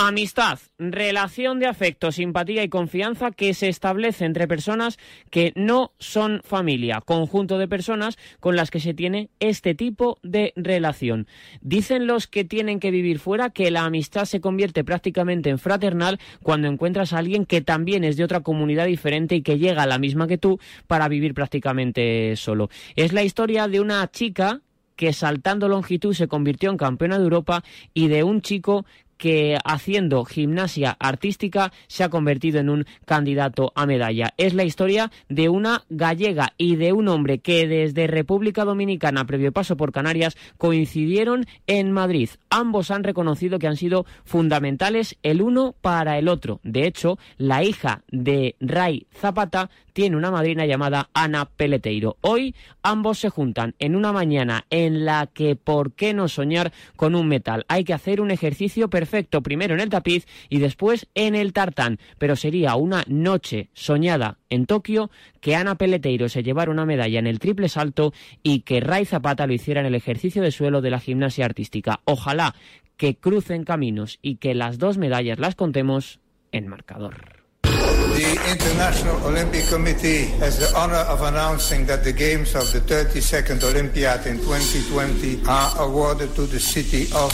Amistad, relación de afecto, simpatía y confianza que se establece entre personas que no son familia, conjunto de personas con las que se tiene este tipo de relación. Dicen los que tienen que vivir fuera que la amistad se convierte prácticamente en fraternal cuando encuentras a alguien que también es de otra comunidad diferente y que llega a la misma que tú para vivir prácticamente solo. Es la historia de una chica que saltando longitud se convirtió en campeona de Europa y de un chico que haciendo gimnasia artística se ha convertido en un candidato a medalla. Es la historia de una gallega y de un hombre que desde República Dominicana, previo paso por Canarias, coincidieron en Madrid. Ambos han reconocido que han sido fundamentales el uno para el otro. De hecho, la hija de Ray Zapata tiene una madrina llamada Ana Peleteiro. Hoy ambos se juntan en una mañana en la que, ¿por qué no soñar con un metal? Hay que hacer un ejercicio perfecto, primero en el tapiz y después en el tartán. Pero sería una noche soñada en Tokio que Ana Peleteiro se llevara una medalla en el triple salto y que Ray Zapata lo hiciera en el ejercicio de suelo de la gimnasia artística. Ojalá que crucen caminos y que las dos medallas las contemos en marcador. The International Olympic Committee has the honor of announcing that the Games of the 32nd Olympiad in 2020 are awarded to the city of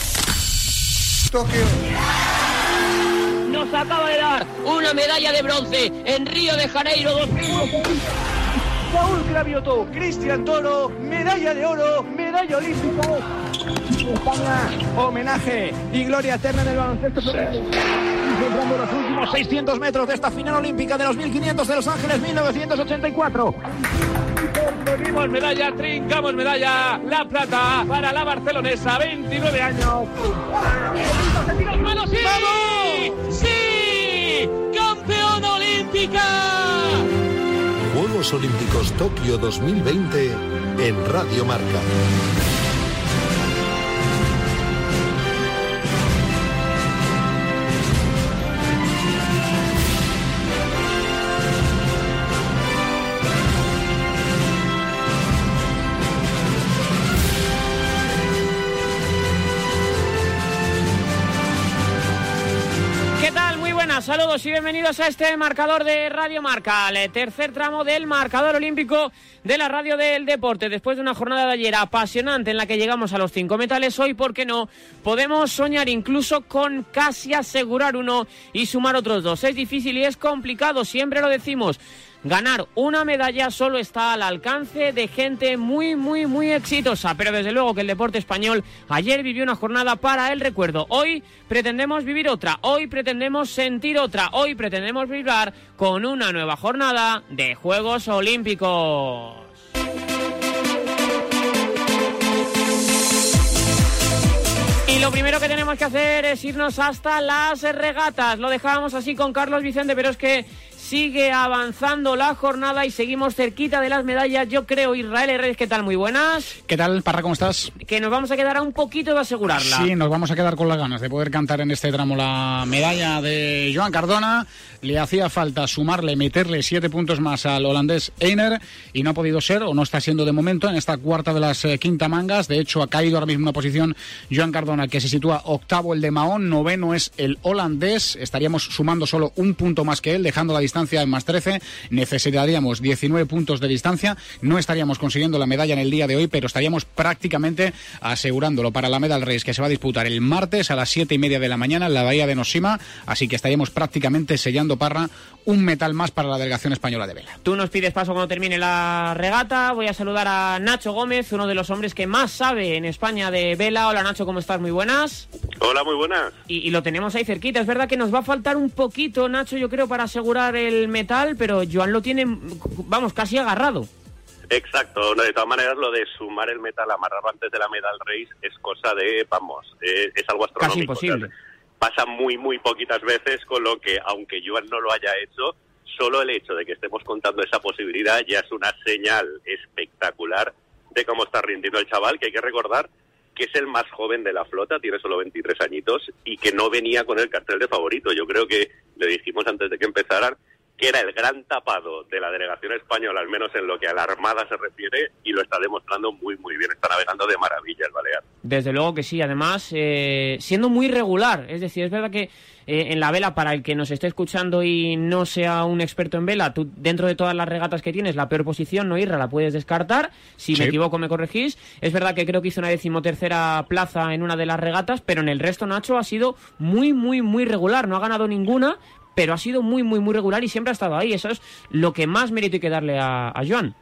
Tokyo. Nos acaba de dar una medalla de bronce en Río de Janeiro 2020. Paul Cravioto, Cristian Toro, medalla de oro, medalla olímpica. España, homenaje y gloria eterna en el baloncesto. Encontrando los últimos 600 metros de esta final olímpica de los 1500 de Los Ángeles 1984. Conseguimos medalla, trincamos medalla, la plata para la barcelonesa, 29 años. ¡Vamos! ¡Sí! ¡Campeona olímpica! Juegos Olímpicos Tokio 2020 en Radio Marca. Y bienvenidos a este marcador de Radio Marca, el tercer tramo del marcador olímpico de la radio del deporte. Después de una jornada de ayer apasionante en la que llegamos a los cinco metales, hoy, ¿por qué no? Podemos soñar incluso con casi asegurar uno y sumar otros dos. Es difícil y es complicado, siempre lo decimos. Ganar una medalla solo está al alcance de gente muy, muy, muy exitosa, pero desde luego que el deporte español ayer vivió una jornada para el recuerdo. Hoy pretendemos vivir otra, hoy pretendemos sentir otra, hoy pretendemos vibrar con una nueva jornada de Juegos Olímpicos. Y lo primero que tenemos que hacer es irnos hasta las regatas. Lo dejábamos así con Carlos Vicente, pero es que sigue avanzando la jornada y seguimos cerquita de las medallas. Yo creo, Israel Herrera, ¿qué tal? Muy buenas. ¿Qué tal, Parra? ¿Cómo estás? Que nos vamos a quedar a un poquito de asegurarla. Sí, nos vamos a quedar con las ganas de poder cantar en este tramo la medalla de Joan Cardona. Le hacía falta sumarle, meterle siete puntos más al holandés Einer y no ha podido ser o no está siendo de momento en esta cuarta de las eh, quinta mangas. De hecho, ha caído ahora mismo una posición Joan Cardona que se sitúa octavo el de Mahón, noveno es el holandés. Estaríamos sumando solo un punto más que él, dejando la distancia en más 13. Necesitaríamos 19 puntos de distancia. No estaríamos consiguiendo la medalla en el día de hoy, pero estaríamos prácticamente asegurándolo para la Medal Race que se va a disputar el martes a las siete y media de la mañana en la bahía de Noshima. Así que estaríamos prácticamente sellando Parra un metal más para la delegación española de vela. Tú nos pides paso cuando termine la regata. Voy a saludar a Nacho Gómez, uno de los hombres que más sabe en España de vela. Hola Nacho, ¿cómo estás? Muy buenas. Hola, muy buenas. Y, y lo tenemos ahí cerquita. Es verdad que nos va a faltar un poquito, Nacho, yo creo, para asegurar el metal, pero Joan lo tiene, vamos, casi agarrado. Exacto, no, de todas maneras lo de sumar el metal amarrado antes de la medal race es cosa de, vamos, eh, es algo astronómico. Casi imposible. O sea, pasa muy, muy poquitas veces, con lo que, aunque Joan no lo haya hecho, solo el hecho de que estemos contando esa posibilidad ya es una señal espectacular de cómo está rindiendo el chaval, que hay que recordar que es el más joven de la flota, tiene solo 23 añitos, y que no venía con el cartel de favorito. Yo creo que le dijimos antes de que empezaran que era el gran tapado de la delegación española, al menos en lo que a la Armada se refiere, y lo está demostrando muy, muy bien. Está navegando de maravilla el Balear. Desde luego que sí, además, eh, siendo muy regular. Es decir, es verdad que eh, en la vela, para el que nos esté escuchando y no sea un experto en vela, tú dentro de todas las regatas que tienes, la peor posición, no irra, la puedes descartar. Si me equivoco, me corregís. Es verdad que creo que hizo una decimotercera plaza en una de las regatas, pero en el resto, Nacho, ha sido muy, muy, muy regular. No ha ganado ninguna, pero ha sido muy, muy, muy regular y siempre ha estado ahí. Eso es lo que más mérito hay que darle a, a Joan.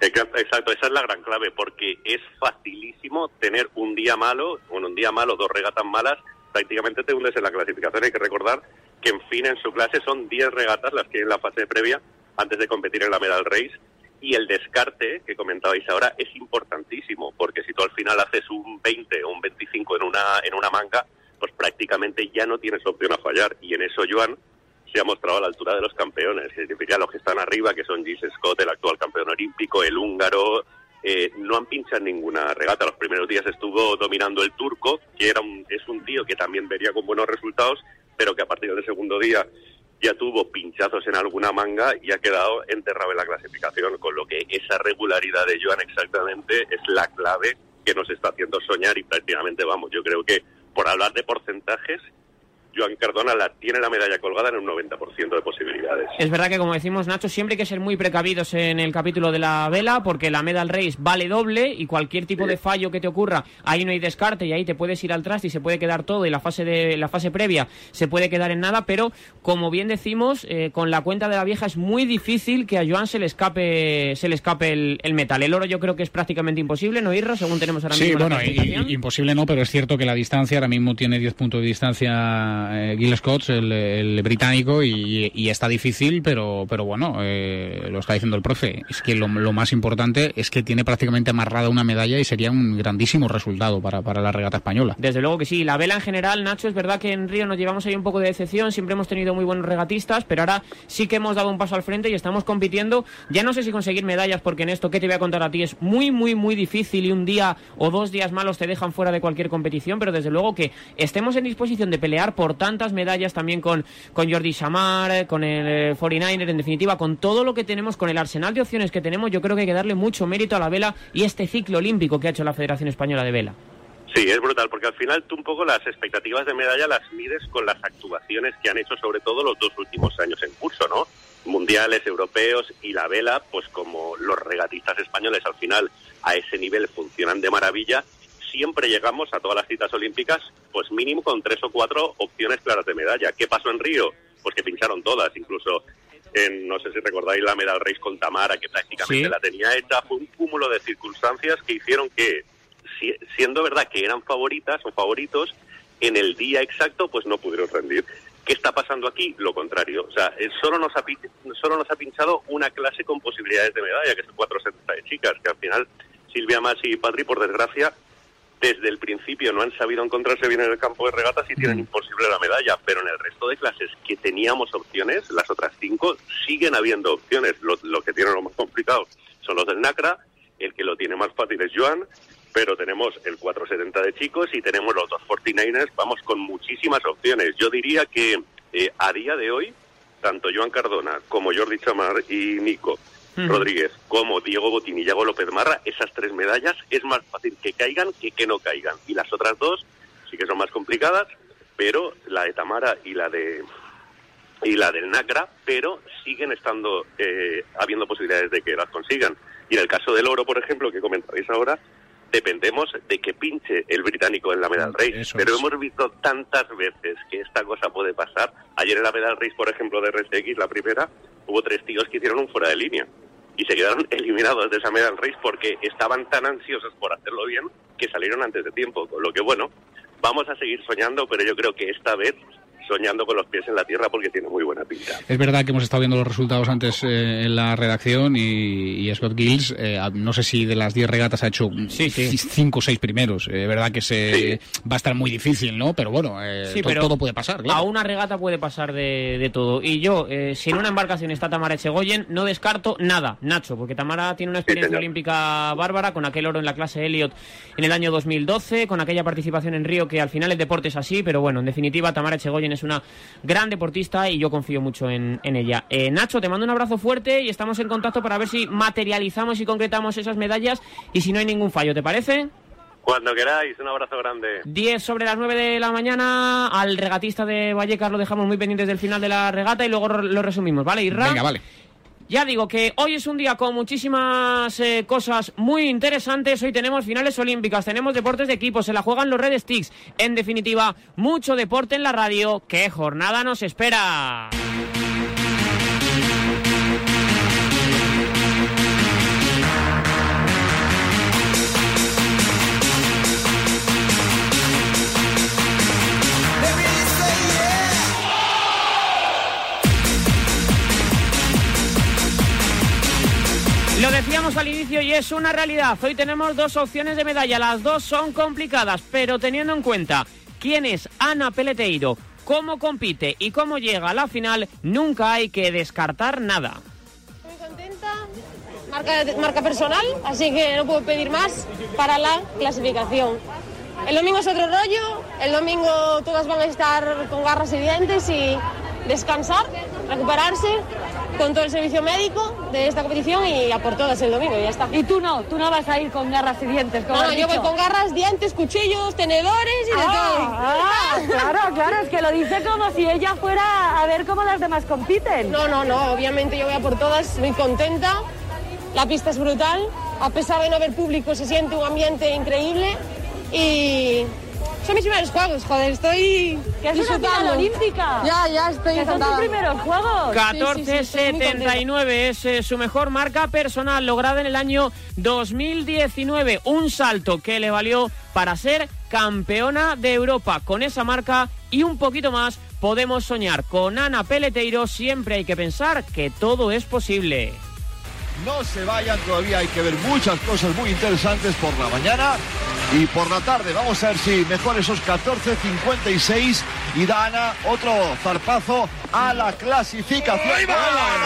Exacto, esa es la gran clave, porque es facilísimo tener un día malo, bueno, un día malo, dos regatas malas, prácticamente te hundes en la clasificación. Hay que recordar que, en fin, en su clase son 10 regatas las que hay en la fase previa antes de competir en la Medal Race. Y el descarte que comentabais ahora es importantísimo, porque si tú al final haces un 20 o un 25 en una, en una manga, pues prácticamente ya no tienes opción a fallar. Y en eso, Joan, se ha mostrado a la altura de los campeones. Ya los que están arriba, que son Gis Scott, el actual campeón olímpico, el húngaro, eh, no han pinchado ninguna regata. Los primeros días estuvo dominando el turco, que era un, es un tío que también vería con buenos resultados, pero que a partir del segundo día ya tuvo pinchazos en alguna manga y ha quedado enterrado en la clasificación, con lo que esa regularidad de Joan exactamente es la clave que nos está haciendo soñar y prácticamente, vamos, yo creo que por hablar de porcentajes, Joan Cardona la, tiene la medalla colgada en un 90% de posibilidades. Es verdad que, como decimos, Nacho, siempre hay que ser muy precavidos en el capítulo de la vela, porque la Medal Race vale doble y cualquier tipo de fallo que te ocurra, ahí no hay descarte y ahí te puedes ir al traste y se puede quedar todo y la fase de la fase previa se puede quedar en nada, pero como bien decimos, eh, con la cuenta de la vieja es muy difícil que a Joan se le escape se le escape el, el metal. El oro yo creo que es prácticamente imposible, ¿no, Irra? Según tenemos ahora Sí, mismo la bueno, y- clasificación. y- imposible no, pero es cierto que la distancia ahora mismo tiene 10 puntos de distancia eh, Gil Scott, el, el británico, y, y está difícil, pero, pero bueno, eh, lo está diciendo el profe. Es que lo, lo más importante es que tiene prácticamente amarrada una medalla y sería un grandísimo resultado para, para la regata española. Desde luego que sí. La vela en general, Nacho, es verdad que en Río nos llevamos ahí un poco de decepción. Siempre hemos tenido muy buenos regatistas, pero ahora sí que hemos dado un paso al frente y estamos compitiendo. Ya no sé si conseguir medallas, porque en esto que te voy a contar a ti es muy, muy, muy difícil y un día o dos días malos te dejan fuera de cualquier competición, pero desde luego que estemos en disposición de pelear por tantas medallas también con, con Jordi Samar, con el eh, 49er, en definitiva, con todo lo que tenemos, con el arsenal de opciones que tenemos, yo creo que hay que darle mucho mérito a la vela y este ciclo olímpico que ha hecho la Federación Española de Vela. Sí, es brutal, porque al final tú un poco las expectativas de medalla las mides con las actuaciones que han hecho sobre todo los dos últimos años en curso, ¿no? Mundiales, europeos y la vela, pues como los regatistas españoles al final a ese nivel funcionan de maravilla, siempre llegamos a todas las citas olímpicas, pues mínimo con tres o cuatro opciones claras de medalla. ¿Qué pasó en Río? Pues que pincharon todas, incluso en, no sé si recordáis la medal race con Tamara, que prácticamente Sí. la tenía hecha, fue un cúmulo de circunstancias que hicieron que, si- siendo verdad que eran favoritas o favoritos, en el día exacto pues no pudieron rendir. ¿Qué está pasando aquí? Lo contrario. O sea, eh, solo nos ha, solo nos ha pinchado una clase con posibilidades de medalla, que es el 470 de chicas, que al final Silvia Masi y Patri, por desgracia, desde el principio no han sabido encontrarse bien en el campo de regatas y tienen imposible la medalla, pero en el resto de clases que teníamos opciones, las otras cinco, siguen habiendo opciones. Lo, lo que tiene lo más complicado son los del NACRA, el que lo tiene más fácil es Joan, pero tenemos el 470 de chicos y tenemos los dos 49ers, vamos con muchísimas opciones. Yo diría que eh, a día de hoy, tanto Joan Cardona como Jordi Chamar y Nico Rodríguez como Diego Botín y Yago López Marra, esas tres medallas es más fácil que caigan que que no caigan. Y las otras dos sí que son más complicadas, pero la de Tamara y la de y la del NACRA, pero siguen estando eh, habiendo posibilidades de que las consigan. Y en el caso del oro, por ejemplo, que comentabais ahora, dependemos de que pinche el británico en la medal race. Eso pero es. hemos visto tantas veces que esta cosa puede pasar. Ayer en la medal race, por ejemplo, de RSX, la primera, hubo tres tíos que hicieron un fuera de línea. Y se quedaron eliminados de esa medal race porque estaban tan ansiosos por hacerlo bien que salieron antes de tiempo. Con lo que, bueno, vamos a seguir soñando, pero yo creo que esta vez soñando con los pies en la tierra porque tiene muy buena pinta. Es verdad que hemos estado viendo los resultados antes eh, en la redacción y, y Scott Gills, eh, no sé si de las 10 regatas ha hecho Sí, sí. 5 o 6 primeros. Es verdad que se va a estar muy difícil, ¿no? Pero bueno, eh, Sí, to- pero todo puede pasar. claro. A una regata puede pasar de, de todo. Y yo, eh, si en una embarcación está Tamara Echegoyen, no descarto nada, Nacho, porque Tamara tiene una experiencia olímpica bárbara con aquel oro en la clase Elliot en el año 2012, con aquella participación en Río, que al final el deporte es así, pero bueno, en definitiva, Tamara Echegoyen es una gran deportista y yo confío mucho en, en ella. Eh, Nacho, te mando un abrazo fuerte y estamos en contacto para ver si materializamos y concretamos esas medallas y si no hay ningún fallo, ¿te parece? Cuando queráis, un abrazo grande. 10 sobre las 9 de la mañana. Al regatista de Vallecas lo dejamos muy pendientes del final de la regata y luego lo resumimos, ¿vale? Irra? Venga, vale. Ya digo que hoy es un día con muchísimas eh, cosas muy interesantes. Hoy tenemos finales olímpicas, tenemos deportes de equipo, se la juegan los Red Sticks. En definitiva, mucho deporte en la radio. ¿Qué jornada nos espera? Lo decíamos al inicio y es una realidad. Hoy tenemos dos opciones de medalla. Las dos son complicadas, pero teniendo en cuenta quién es Ana Peleteiro, cómo compite y cómo llega a la final, nunca hay que descartar nada. Muy contenta, marca, marca personal, así que no puedo pedir más para la clasificación. El domingo es otro rollo, el domingo todas van a estar con garras y dientes y descansar, recuperarse con todo el servicio médico de esta competición y a por todas el domingo y ya está. Y tú no, tú no vas a ir con garras y dientes, como No, yo voy con garras, dientes, cuchillos, tenedores y de todo. Ah, claro, claro, es que lo dice como si ella fuera a ver cómo las demás compiten. No, no, no, obviamente yo voy a por todas, muy contenta. La pista es brutal, a pesar de no haber público se siente un ambiente increíble y son mis primeros juegos, joder, estoy Que es una final olímpica. Ya, ya estoy Que son tus primeros juegos. 14.79 es eh, su mejor marca personal lograda en el año 2019. Un salto que le valió para ser campeona de Europa. Con esa marca y un poquito más podemos soñar. Con Ana Peleteiro siempre hay que pensar que todo es posible. No se vayan, todavía hay que ver muchas cosas muy interesantes por la mañana y por la tarde. Vamos a ver si mejor esos 14.56 y da Ana otro zarpazo a la clasificación. ¡Ahí va!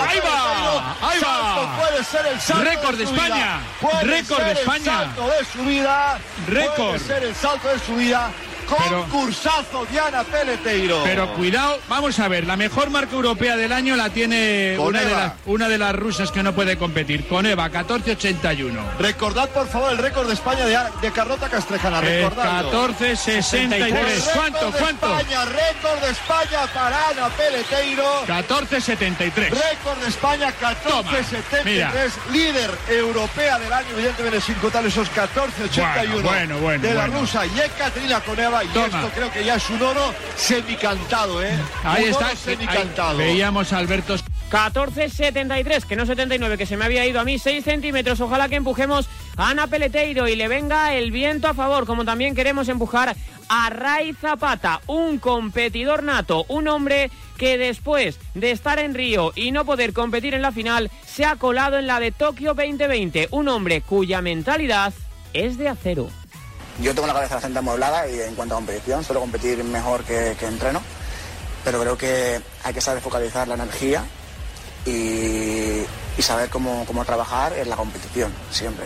¡Ahí va! ¡Ahí va! puede ser el salto Récord de. España. Puede Récord ser de el España. salto de su vida. Récord. Puede ser el salto de su vida. Pero- Concursazo Diana Peleteiro. Pero cuidado, vamos a ver, la mejor marca europea del año la tiene una de, las, una de las rusas que no puede competir, con Eva, 14.81. Recordad por favor el récord de España de, de Carlota Castrejana. Recordadlo. 14.63. ¿Cuánto? ¿Cuánto? España, récord de España para Ana Peleteiro. 14.73. Récord de España, Toma, 14.73. Líder europea del año, evidentemente sin contar esos 14.81 Bueno, bueno, bueno, de la rusa Yekaterina Koneva. Y Toma. esto creo que ya es un oro semicantado, ¿eh? Ahí un está, oro ahí semicantado. veíamos a Alberto 14.73, que no 79, que se me había ido a mí 6 centímetros. Ojalá que empujemos a Ana Peleteiro y le venga el viento a favor, como también queremos empujar a Ray Zapata, un competidor nato, un hombre que después de estar en Río y no poder competir en la final, se ha colado en la de Tokio 2020, un hombre cuya mentalidad es de acero. Yo tengo la cabeza bastante amueblada y en cuanto a competición suelo competir mejor que, entreno, pero creo que hay que saber focalizar la energía y, y saber cómo, cómo trabajar en la competición, siempre.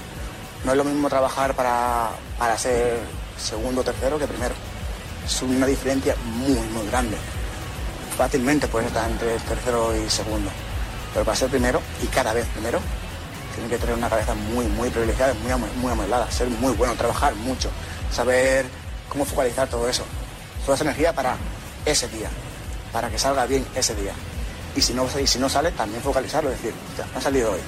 No es lo mismo trabajar para, para ser segundo o tercero que primero. Es una diferencia muy, muy grande. Fácilmente puedes estar entre tercero y segundo, pero para ser primero y cada vez primero, tiene que tener una cabeza muy, muy privilegiada, muy, muy amueblada, ser muy bueno, trabajar mucho, saber cómo focalizar todo eso. Toda esa energía para ese día, para que salga bien ese día. Y si no, y si no sale, también focalizarlo, decir, "Hostia, no ha salido hoy.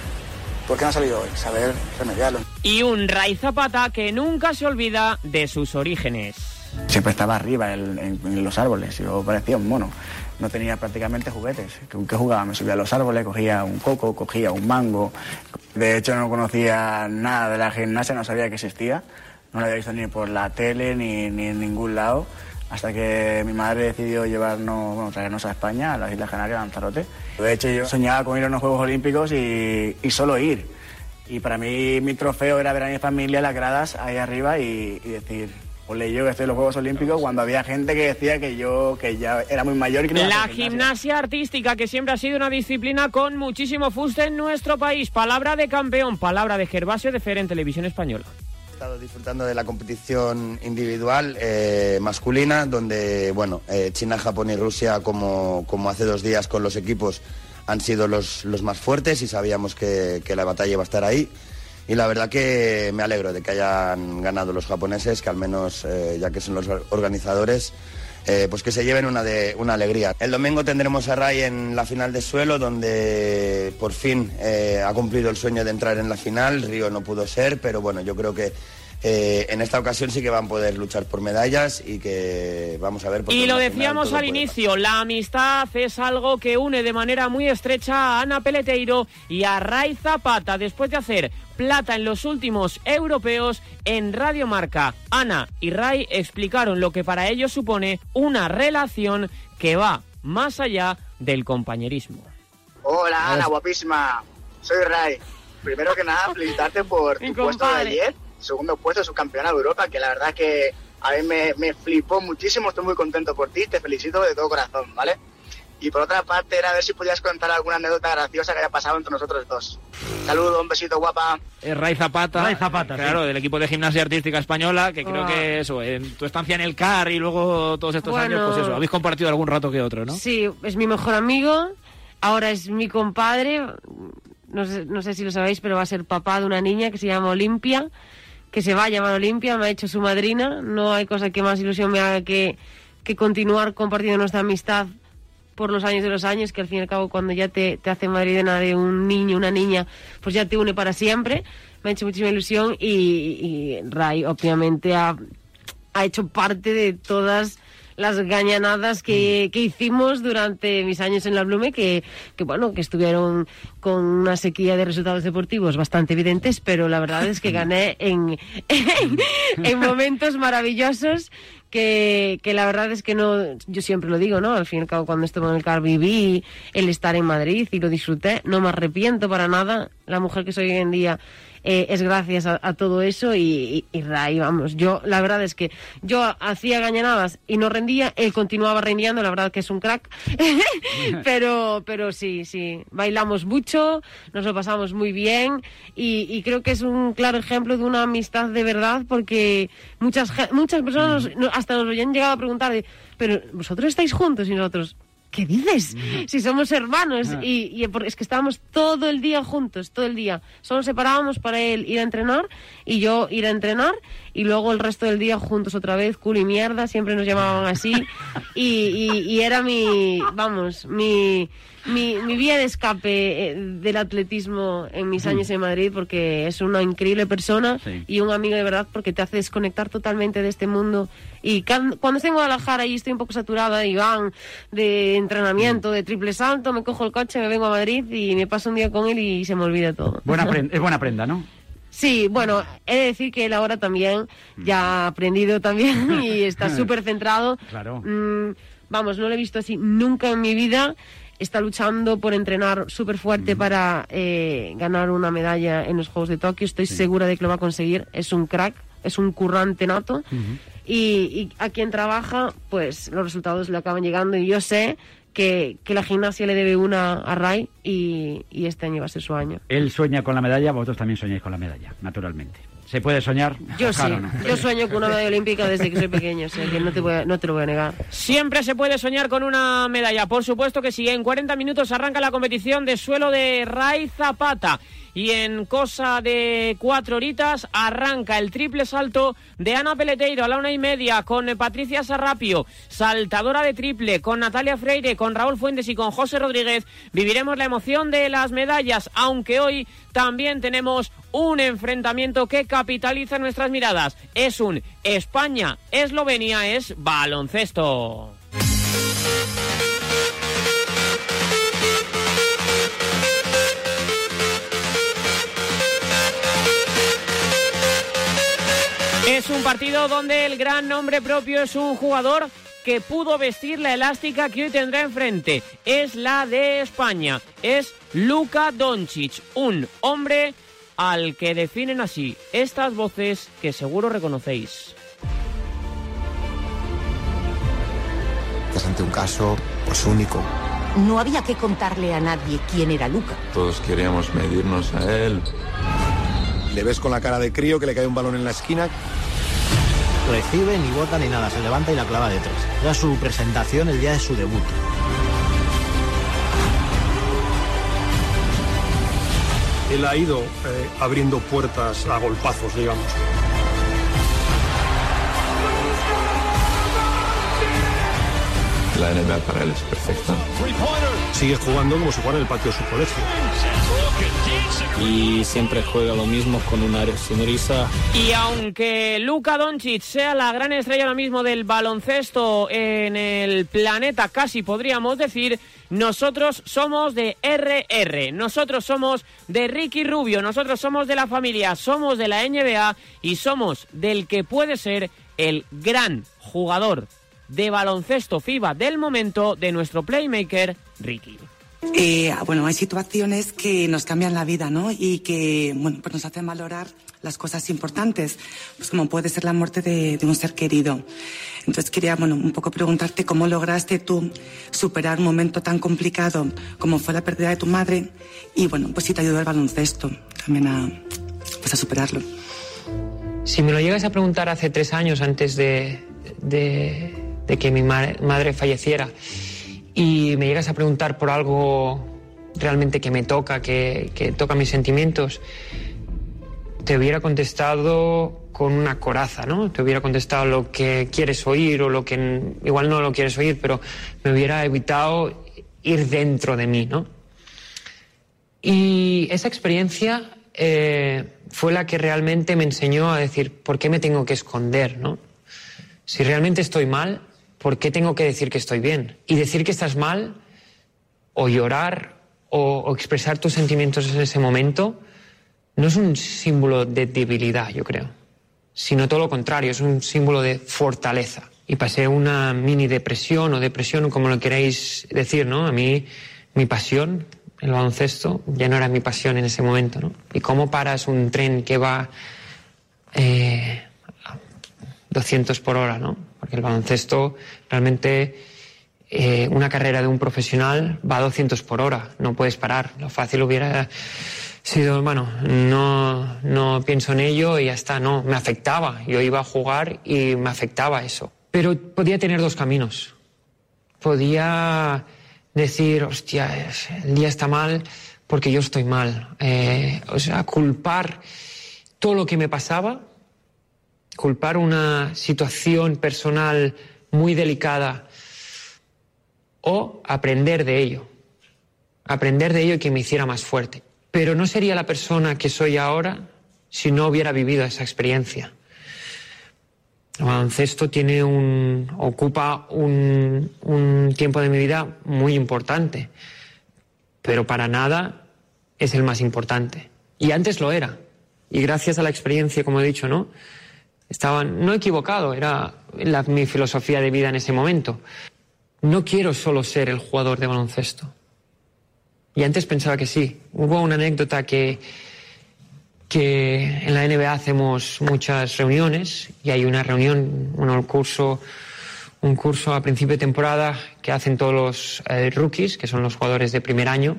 ¿Por qué no ha salido hoy? Saber remediarlo. Y un Ray Zapata que nunca se olvida de sus orígenes. Siempre estaba arriba en, en- en los árboles, yo parecía un mono. No tenía prácticamente juguetes. ¿Con qué jugaba? Me subía a los árboles, cogía un coco, cogía un mango. De hecho, no conocía nada de la gimnasia, no sabía que existía. No la había visto ni por la tele ni, ni en ningún lado. Hasta que mi madre decidió llevarnos, bueno, traernos a España, a las Islas Canarias, a Lanzarote. De hecho, yo soñaba con ir a unos Juegos Olímpicos y, solo ir. Y para mí mi trofeo era ver a mi familia las gradas ahí arriba y decir, ole yo que estoy en los Juegos Olímpicos cuando había gente que decía que yo que ya era muy mayor y que no La gimnasia artística, que siempre ha sido una disciplina con muchísimo fuste en nuestro país. Palabra de campeón, palabra de Gervasio de Fer en televisión española. He estado disfrutando de la competición individual eh, masculina, donde bueno, eh, China, Japón y Rusia, como, como hace dos días con los equipos, han sido los, los más fuertes y sabíamos que, que la batalla iba a estar ahí. Y la verdad que me alegro de que hayan ganado los japoneses, que al menos, eh, ya que son los organizadores, eh, pues que se lleven una, de, una alegría. El domingo tendremos a Ray en la final de suelo, donde por fin eh, ha cumplido el sueño de entrar en la final. Río no pudo ser, pero bueno, yo creo que eh, en esta ocasión sí que van a poder luchar por medallas y que vamos a ver. Y lo decíamos al inicio, la amistad es algo que une de manera muy estrecha a Ana Peleteiro y a Ray Zapata después de hacer plata en los últimos europeos en Radio Marca. Ana y Ray explicaron lo que para ellos supone una relación que va más allá del compañerismo. Hola Ana, guapísima. Soy Ray. Primero que nada, felicitarte por tu puesto de ayer segundo puesto, subcampeona de Europa, que la verdad que a mí me, me flipó muchísimo, estoy muy contento por ti, te felicito de todo corazón, ¿vale? Y por otra parte era ver si podías contar alguna anécdota graciosa que haya pasado entre nosotros dos. Saludos, un besito guapa. Es Ray Zapata. Ray Zapata, Claro, sí. del equipo de gimnasia artística española, que creo Ah. que eso, en tu estancia en el CAR y luego todos estos Bueno. años, pues eso, habéis compartido algún rato que otro, ¿no? Sí, es mi mejor amigo, ahora es mi compadre, no sé, no sé si lo sabéis, pero va a ser papá de una niña que se llama Olimpia, que se va a llamar Olimpia, me ha hecho su madrina, no hay cosa que más ilusión me haga que, que continuar compartiendo nuestra amistad por los años de los años, que al fin y al cabo cuando ya te, te hace madrina de un niño, una niña, pues ya te une para siempre. Me ha hecho muchísima ilusión y, y Ray obviamente ha, ha hecho parte de todas las gañanadas que, que hicimos durante mis años en la Blume, que, que bueno, que estuvieron con una sequía de resultados deportivos bastante evidentes, pero la verdad es que gané en, en, en momentos maravillosos que, que la verdad es que no, yo siempre lo digo, ¿no? Al fin y al cabo, cuando estuve en el CAR viví el estar en Madrid y lo disfruté, no me arrepiento para nada. La mujer que soy hoy en día eh, es gracias a, a todo eso y, y, y Ray, vamos, yo la verdad es que yo hacía gañanadas y no rendía, él continuaba rendiendo, la verdad que es un crack, pero, pero sí, sí, bailamos mucho, nos lo pasamos muy bien y, y creo que es un claro ejemplo de una amistad de verdad porque muchas, muchas personas nos- no- hasta nos lo han llegado a preguntar, de, pero vosotros estáis juntos y nosotros... ¿Qué dices? Si somos hermanos y, y es que estábamos todo el día juntos, todo el día. Solo nos separábamos para él ir a entrenar y yo ir a entrenar y luego el resto del día juntos otra vez, culo y mierda, siempre nos llamaban así y, y- y era mi, vamos, mi, mi, mi vía de escape eh, del atletismo en mis años en Madrid porque es una increíble persona Sí. y un amigo de verdad porque te hace desconectar totalmente de este mundo y cuando estoy en Guadalajara y estoy un poco saturada y van de entrenamiento, de triple salto, me cojo el coche, me vengo a Madrid y me paso un día con él y se me olvida todo. Buena prenda, es buena prenda, ¿no? Sí, bueno, he de decir que él ahora también ya ha aprendido también y está súper centrado. Claro. Mm, vamos, no lo he visto así nunca en mi vida. Está luchando por entrenar súper fuerte para eh, ganar una medalla en los Juegos de Tokio. Estoy segura de que lo va a conseguir. Es un crack, es un currante nato. Y, y a quien trabaja, pues los resultados le acaban llegando. Y yo sé que, que la gimnasia le debe una a Ray y, y este año va a ser su año. Él sueña con la medalla, vosotros también soñáis con la medalla, naturalmente. ¿Se puede soñar? Yo Claro, sí, ¿no? yo sueño con una medalla olímpica desde que soy pequeño, o sea que no te, voy a- no te lo voy a negar. Siempre se puede soñar con una medalla, por supuesto que sí. En 40 minutos arranca la competición de suelo de Ray Zapata. Y en cosa de cuatro horitas arranca el triple salto de Ana Peleteiro a la una y media con Patricia Sarrapio, saltadora de triple, con Natalia Freire, con Raúl Fuentes y con José Rodríguez. Viviremos la emoción de las medallas, aunque hoy también tenemos un enfrentamiento que capitaliza nuestras miradas. Es un España-Eslovenia, es baloncesto. Es un partido donde el gran nombre propio es un jugador que pudo vestir la elástica que hoy tendrá enfrente. Es la de España. Es Luka Doncic, un hombre al que definen así estas voces que seguro reconocéis. Estás ante un caso pues único. No había que contarle a nadie quién era Luca. Todos queríamos medirnos a él. Le ves con la cara de crío que le cae un balón en la esquina. Recibe, ni bota ni nada, se levanta y la clava de tres. Era su presentación el día de su debut. Él ha ido eh, abriendo puertas a golpazos, digamos. La NBA para él es perfecta. Sigue jugando como si fuera en el patio de su colegio. Y siempre juega lo mismo con una sonrisa. Y aunque Luka Doncic sea la gran estrella ahora mismo del baloncesto en el planeta, casi podríamos decir, nosotros somos de RR, nosotros somos de Ricky Rubio, nosotros somos de la familia, somos de la NBA y somos del que puede ser el gran jugador de baloncesto FIBA del momento de nuestro playmaker Ricky. Eh, bueno, hay situaciones que nos cambian la vida, ¿no? Y que, bueno, pues nos hacen valorar las cosas importantes, pues como puede ser la muerte de, de un ser querido. Entonces quería, bueno, un poco preguntarte cómo lograste tú superar un momento tan complicado como fue la pérdida de tu madre y, bueno, pues si te ayudó el baloncesto también a, pues a superarlo. Si me lo llegas a preguntar hace tres años antes de, de, de que mi ma- madre falleciera y me llegas a preguntar por algo realmente que me toca, que, que toca mis sentimientos, te hubiera contestado con una coraza, ¿no? Te hubiera contestado lo que quieres oír o lo que igual no lo quieres oír, pero me hubiera evitado ir dentro de mí, ¿no? Y esa experiencia eh, fue la que realmente me enseñó a decir, ¿por qué me tengo que esconder, no? Si realmente estoy mal, ¿por qué tengo que decir que estoy bien? Y decir que estás mal, o llorar, o, o expresar tus sentimientos en ese momento, no es un símbolo de debilidad, yo creo, sino todo lo contrario, es un símbolo de fortaleza. Y pasé una mini depresión o depresión, como lo queráis decir, ¿no? A mí, mi pasión, el baloncesto, ya no era mi pasión en ese momento, ¿no? ¿Y cómo paras un tren que va eh, a 200 por hora, ¿no? Porque el baloncesto realmente eh, una carrera de un profesional va a 200 por hora, no puedes parar. Lo fácil hubiera sido, bueno, no, no pienso en ello y ya está, no, me afectaba. Yo iba a jugar y me afectaba eso. Pero podía tener dos caminos. Podía decir, hostia, el día está mal porque yo estoy mal. Eh, o sea, culpar todo lo que me pasaba, culpar una situación personal muy delicada o aprender de ello. Aprender de ello y que me hiciera más fuerte. Pero no sería la persona que soy ahora si no hubiera vivido esa experiencia. El baloncesto tiene un, ocupa un, tiempo de mi vida muy importante, pero para nada es el más importante. Y antes lo era. Y gracias a la experiencia, como he dicho, ¿no? Estaba no equivocado, era la- mi filosofía de vida en ese momento. No quiero solo ser el jugador de baloncesto. Y antes pensaba que sí. Hubo una anécdota que, que en la NBA hacemos muchas reuniones y hay una reunión, bueno, un curso, un curso a principio de temporada que hacen todos los eh, rookies, que son los jugadores de primer año,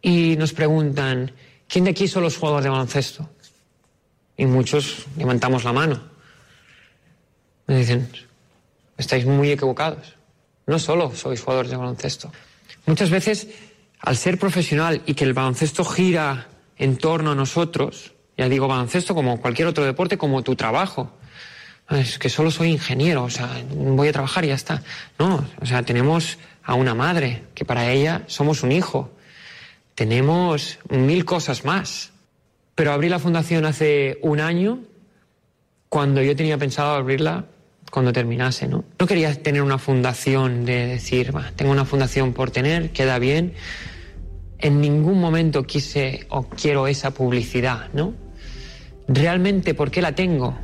y nos preguntan, ¿quién de aquí son los jugadores de baloncesto? Y muchos levantamos la mano. Me dicen, estáis muy equivocados. No solo sois jugadores de baloncesto. Muchas veces, al ser profesional y que el baloncesto gira en torno a nosotros, ya digo baloncesto como cualquier otro deporte, como tu trabajo. Es que solo soy ingeniero, o sea, voy a trabajar y ya está. No, o sea, tenemos a una madre, que para ella somos un hijo. Tenemos mil cosas más. Pero abrí la fundación hace un año, cuando yo tenía pensado abrirla cuando terminase, ¿no? Quería tener una fundación de decir, "Va, tengo una fundación por tener, queda bien. En ningún momento quise o quiero esa publicidad, ¿no? Realmente, ¿por qué la tengo?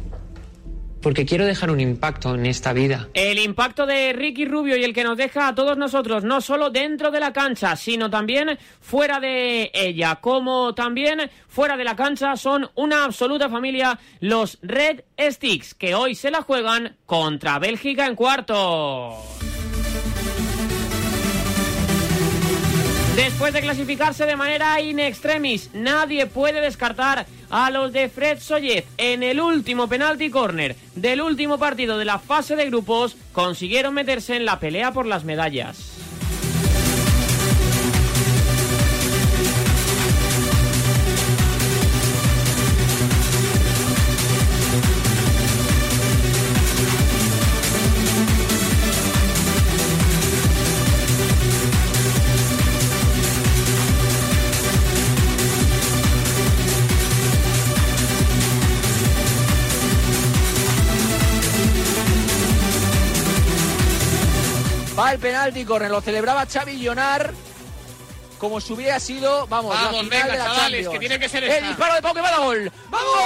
Porque quiero dejar un impacto en esta vida. El impacto de Ricky Rubio y el que nos deja a todos nosotros, no solo dentro de la cancha, sino también fuera de ella, como también fuera de la cancha, son una absoluta familia los Red Sticks, que hoy se la juegan contra Bélgica en cuarto. Después de clasificarse de manera in extremis, nadie puede descartar a los de Fred Sollez en el último penalti corner del último partido de la fase de grupos, consiguieron meterse en la pelea por las medallas. El penalti corner, lo celebraba Xavi Llonar como si hubiera sido, vamos, la Vamos, final venga, de la chavales, Champions. que tiene que ser El esta. disparo de Pau que va a gol. ¡Vamos! Como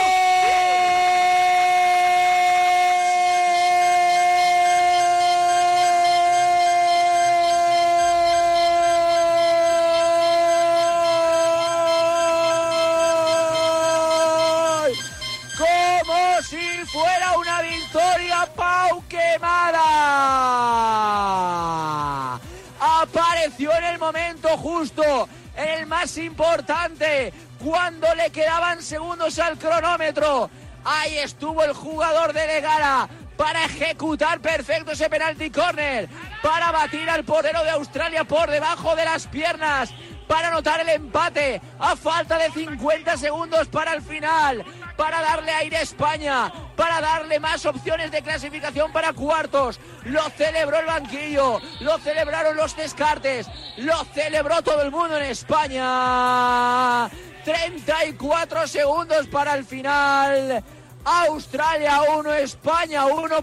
momento justo, el más importante, cuando le quedaban segundos al cronómetro. Ahí estuvo el jugador de Legara para ejecutar perfecto ese penalti corner, para batir al portero de Australia por debajo de las piernas, para anotar el empate a falta de 50 segundos para el final, para darle aire a España, para darle más opciones de clasificación para cuartos. Lo celebró el banquillo, lo celebraron los descartes, lo celebró todo el mundo en España. 34 segundos para el final. Australia 1, España 1.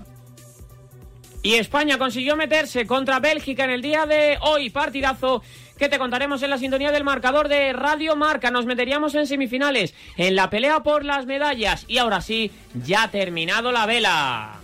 Y España consiguió meterse contra Bélgica en el día de hoy. Partidazo que te contaremos en la sintonía del marcador de Radio Marca. Nos meteríamos en semifinales, en la pelea por las medallas. Y ahora sí, ya ha terminado la vela.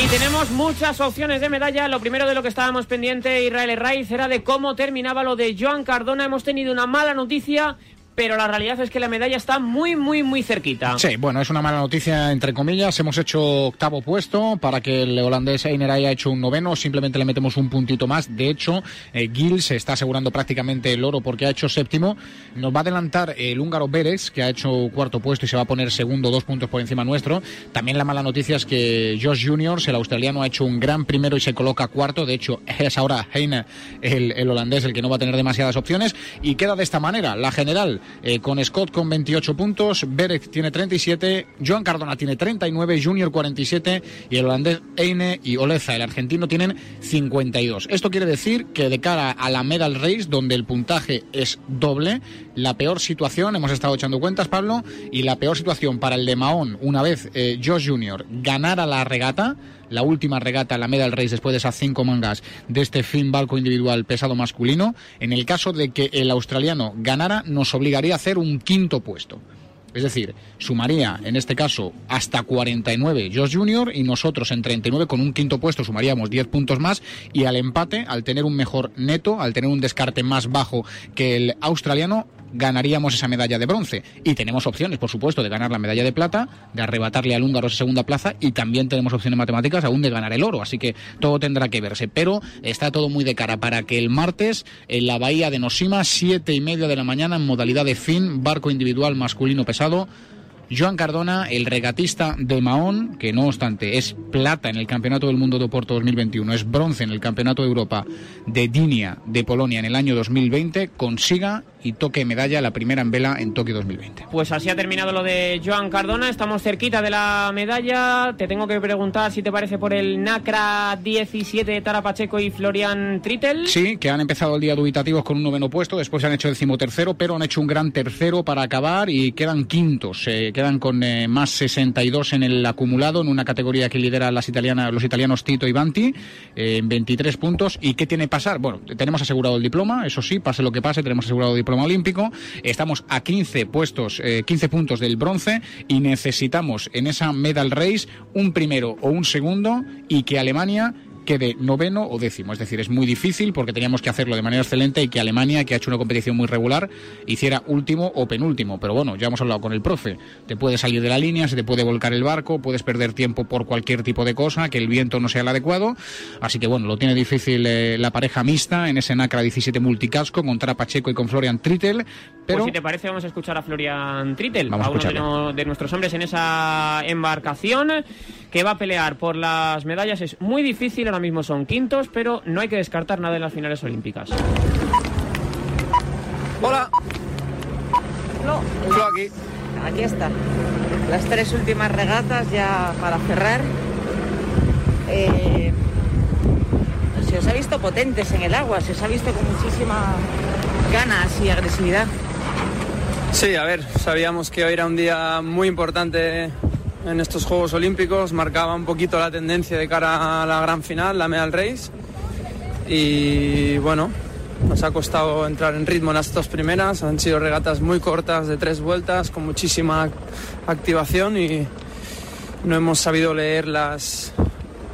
Y tenemos muchas opciones de medalla. Lo primero de lo que estábamos pendiente, Israel Raiz, era de cómo terminaba lo de Joan Cardona. Hemos tenido una mala noticia, pero la realidad es que la medalla está muy, muy, muy cerquita. Sí, bueno, es una mala noticia, entre comillas. Hemos hecho octavo puesto para que el holandés Einer haya hecho un noveno. Simplemente le metemos un puntito más. De hecho, eh, Gil se está asegurando prácticamente el oro porque ha hecho séptimo. Nos va a adelantar el húngaro Beres, que ha hecho cuarto puesto y se va a poner segundo, dos puntos por encima nuestro. También la mala noticia es que Josh Juniors, el australiano, ha hecho un gran primero y se coloca cuarto. De hecho, es ahora Heine, el, el holandés, el que no va a tener demasiadas opciones. Y queda de esta manera. La general, eh, con Scott con 28 puntos, Berek tiene 37, Joan Cardona tiene 39, Junior 47 y el holandés Eine y Oleza, el argentino, tienen 52. Esto quiere decir que de cara a la medal race, donde el puntaje es doble, la peor situación, hemos estado echando cuentas, Pablo, y la peor situación para el de Mahón, una vez eh, Josh Junior ganara la regata, la última regata, la Medal Race, después de esas cinco mangas de este fin balco individual pesado masculino, en el caso de que el australiano ganara, nos obligaría a hacer un quinto puesto. Es decir, sumaría en este caso hasta 49 Josh Junior y nosotros en 39 con un quinto puesto sumaríamos 10 puntos más y al empate, al tener un mejor neto, al tener un descarte más bajo que el australiano, ganaríamos esa medalla de bronce. Y tenemos opciones, por supuesto, de ganar la medalla de plata, de arrebatarle al húngaro esa segunda plaza y también tenemos opciones matemáticas aún de ganar el oro. Así que todo tendrá que verse. Pero está todo muy de cara para que el martes en la bahía de Noshima, siete y media de la mañana, en modalidad de fin, barco individual masculino pesado, Joan Cardona, el regatista de Mahón, que no obstante es plata en el Campeonato del Mundo de Oporto 2021, es bronce en el Campeonato de Europa de Dinia de Polonia en el año 2020, consiga y toque medalla la primera en vela en Tokio 2020. Pues así ha terminado lo de Joan Cardona. Estamos cerquita de la medalla. Te tengo que preguntar si te parece por el NACRA 17 de Tara Pacheco y Florian Trittel. Sí, que han empezado el día dubitativos con un noveno puesto, después han hecho decimotercero, pero han hecho un gran tercero para acabar y quedan quintos. Eh, quedan con eh, más 62 en el acumulado, en una categoría que lidera las italianas, los italianos Tito y Banti, eh, en 23 puntos. ¿Y qué tiene que pasar? Bueno, tenemos asegurado el diploma, eso sí, pase lo que pase, tenemos asegurado el diploma olímpico. Estamos a 15 puestos, eh, 15 puntos del bronce y necesitamos en esa medal race un primero o un segundo y que Alemania quede noveno o décimo. Es decir, es muy difícil porque teníamos que hacerlo de manera excelente y que Alemania, que ha hecho una competición muy regular, hiciera último o penúltimo. Pero bueno, ya hemos hablado con el profe. Te puede salir de la línea, se te puede volcar el barco, puedes perder tiempo por cualquier tipo de cosa, que el viento no sea el adecuado. Así que bueno, lo tiene difícil eh, la pareja mixta en ese NACRA 17 multicasco con Tara Pacheco y con Florian Trittel. Pero Pues si te parece, vamos a escuchar a Florian Trittel, Vamos a uno de, escucharle. no- de nuestros hombres en esa embarcación que va a pelear por las medallas. Es muy difícil, ahora mismo son quintos, pero no hay que descartar nada en las finales olímpicas. Hola. No, Flo aquí. aquí está. Las tres últimas regatas ya para cerrar. Eh, se os ha visto potentes en el agua, se os ha visto con muchísimas ganas y agresividad. Sí, a ver, sabíamos que hoy era un día muy importante en estos Juegos Olímpicos, marcaba un poquito la tendencia de cara a la gran final, la Medal Race. Y bueno, nos ha costado entrar en ritmo en las dos primeras, han sido regatas muy cortas de tres vueltas, con muchísima activación y no hemos sabido leer las,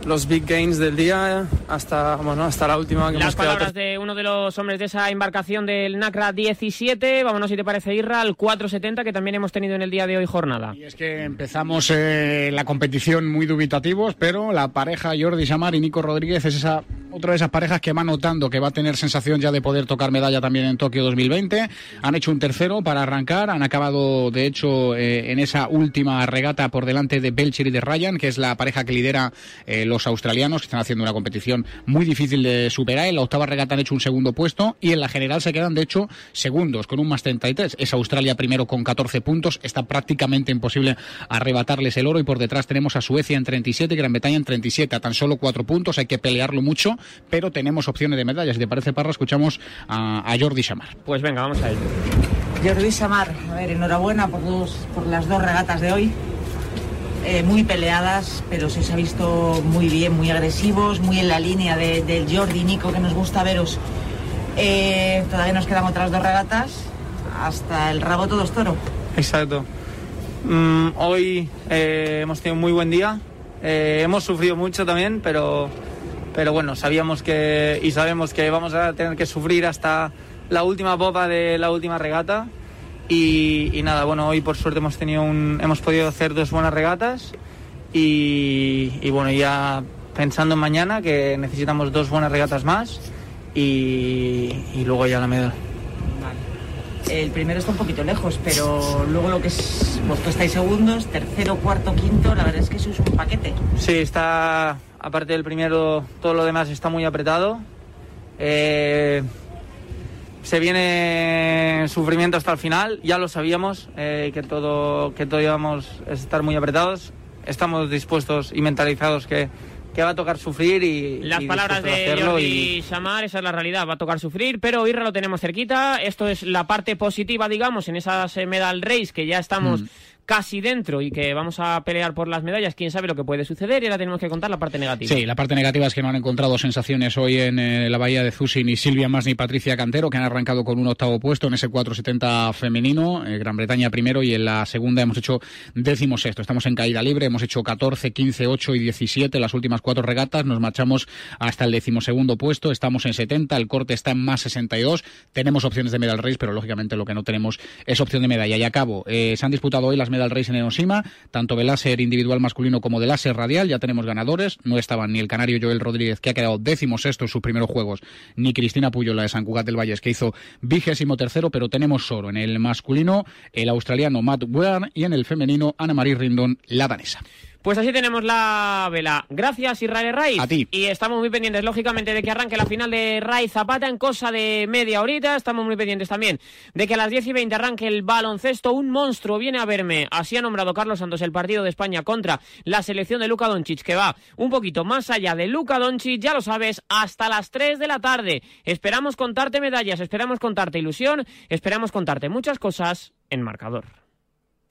los big gains del día hasta, bueno, hasta la última que Las hemos quedado palabras de uno de los hombres de esa embarcación del NACRA 17. Vámonos, si te parece, Irra, al 470 que también hemos tenido en el día de hoy jornada. Y es que empezamos eh, la competición muy dubitativos, pero la pareja Jordi Samar y Nico Rodríguez es esa otra de esas parejas que va notando que va a tener sensación ya de poder tocar medalla también en Tokio 2020. Han hecho un tercero para arrancar, han acabado de hecho eh, en esa última regata por delante de Belcher y de Ryan, que es la pareja que lidera eh, los australianos, que están haciendo una competición muy difícil de superar. En la octava regata han hecho un segundo puesto y en la general se quedan de hecho segundos con un más 33. Es Australia primero con 14 puntos, está prácticamente imposible arrebatarles el oro y por detrás tenemos a Suecia en 37 y Gran Bretaña en 37, a tan solo cuatro puntos, hay que pelearlo mucho pero tenemos opciones de medallas. Si te parece, Parra, escuchamos a, a Jordi Samar. Pues venga, vamos a ello. Jordi Samar, a ver, enhorabuena por, dos, por las dos regatas de hoy. Eh, muy peleadas, pero se os ha visto muy bien, muy agresivos, muy en la línea de- del Jordi Nico que nos gusta veros. Eh, todavía nos quedan otras dos regatas. Hasta el rabo todo es toro. Exacto. Mm, hoy eh, hemos tenido un muy buen día. Eh, hemos sufrido mucho también, pero, pero bueno, sabíamos que y sabemos que vamos a tener que sufrir hasta la última popa de la última regata. Y, y nada, bueno, hoy por suerte hemos tenido un, hemos podido hacer dos buenas regatas y, y bueno, ya pensando en mañana que necesitamos dos buenas regatas más y, y luego ya la medalla. El primero está un poquito lejos, pero luego lo que es, vosotros estáis segundos, tercero, cuarto, quinto, la verdad es que eso es un paquete. Sí, está, aparte del primero, todo lo demás está muy apretado. Eh, se viene sufrimiento hasta el final, ya lo sabíamos, eh, que, todo, que todo íbamos a estar muy apretados. Estamos dispuestos y mentalizados que, que va a tocar sufrir y Las y palabras de Jordi y- Samar, esa es la realidad, va a tocar sufrir, pero Irra lo tenemos cerquita. Esto es la parte positiva, digamos, en esas medal race que ya estamos Mm. Casi dentro y que vamos a pelear por las medallas. Quién sabe lo que puede suceder y ahora tenemos que contar la parte negativa. Sí, la parte negativa es que no han encontrado sensaciones hoy en eh, la bahía de Zusi ni Silvia Más ni Patricia Cantero, que han arrancado con un octavo puesto en ese 470 femenino, eh, Gran Bretaña primero y en la segunda hemos hecho décimo sexto. Estamos en caída libre, hemos hecho 14, 15, 8 y 17 las últimas cuatro regatas, nos marchamos hasta el decimosegundo puesto, estamos en 70, el corte está en más 62, tenemos opciones de medal race, pero lógicamente lo que no tenemos es opción de medalla. Y a cabo, eh, se han disputado hoy las medal race en Enosima, tanto de láser individual masculino como de láser radial, ya tenemos ganadores, no estaban ni el canario Joel Rodríguez, que ha quedado décimo sexto en sus primeros juegos, ni Cristina Puyola de San Cugat del Valles, que hizo vigésimo tercero, pero tenemos oro en el masculino, el australiano Matt Weir y en el femenino Ana Marie Rindon, la danesa. Pues así tenemos la vela. Gracias, Israel Raiz. A ti. Y estamos muy pendientes, lógicamente, de que arranque la final de Raiz Zapata en cosa de media horita. Estamos muy pendientes también de que a las 10 y 20 arranque el baloncesto. Un monstruo viene a verme. Así ha nombrado Carlos Santos el partido de España contra la selección de Luka Doncic, que va un poquito más allá de Luka Doncic, ya lo sabes, hasta las 3 de la tarde. Esperamos contarte medallas, esperamos contarte ilusión, esperamos contarte muchas cosas en marcador.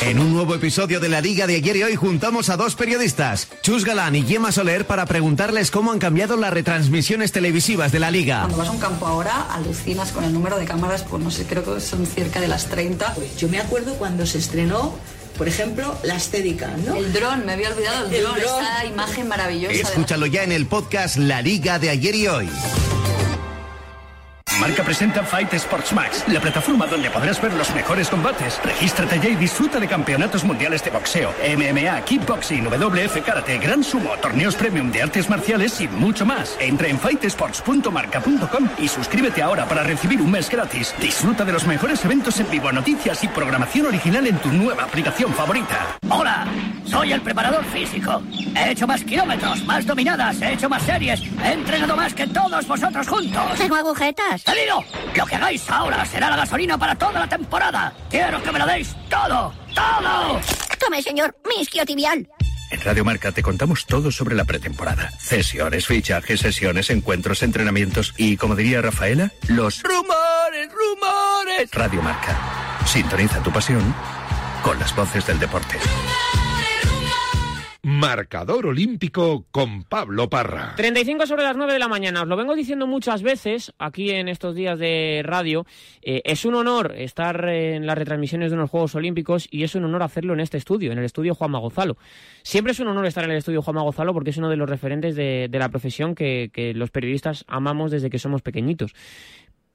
En un nuevo episodio de la Liga de ayer y hoy juntamos a dos periodistas, Chus Galán y Gemma Soler, para preguntarles cómo han cambiado las retransmisiones televisivas de la Liga. Cuando vas a un campo ahora, alucinas con el número de cámaras, pues no sé, creo que son cerca de las 30. Yo me acuerdo cuando se estrenó, por ejemplo, la estética, ¿no? El dron, me había olvidado el, El dron, esa imagen maravillosa. Escúchalo ya en el podcast La Liga de ayer y hoy. Marca presenta Fight Sports Max, la plataforma donde podrás ver los mejores combates. Regístrate ya y disfruta de campeonatos mundiales de boxeo, MMA, kickboxing, WF karate, gran sumo, torneos premium de artes marciales y mucho más. Entra en fightesports.marca.com y suscríbete ahora para recibir un mes gratis. Disfruta de los mejores eventos en vivo, noticias y programación original en tu nueva aplicación favorita. Hola, soy el preparador físico. He hecho más kilómetros, más dominadas, he hecho más series, he entrenado más que todos vosotros juntos. Tengo agujetas. ¡Salido! Lo que hagáis ahora será la gasolina para toda la temporada. Quiero que me lo deis todo, todo. Tome, señor, mi isquiotibial. En Radio Marca te contamos todo sobre la pretemporada. Cesiones, fichajes, sesiones, encuentros, entrenamientos y, como diría Rafaela, los ¡Rumores, rumores! Radio Marca. Sintoniza tu pasión con las voces del deporte. Marcador Olímpico con Pablo Parra. 35 sobre las 9 de la mañana. Os lo vengo diciendo muchas veces aquí en estos días de radio. Eh, es un honor estar en las retransmisiones de unos Juegos Olímpicos y es un honor hacerlo en este estudio, en el estudio Juanma Gonzalo. Siempre es un honor estar en el estudio Juanma Gonzalo porque es uno de los referentes de, la profesión que los periodistas amamos desde que somos pequeñitos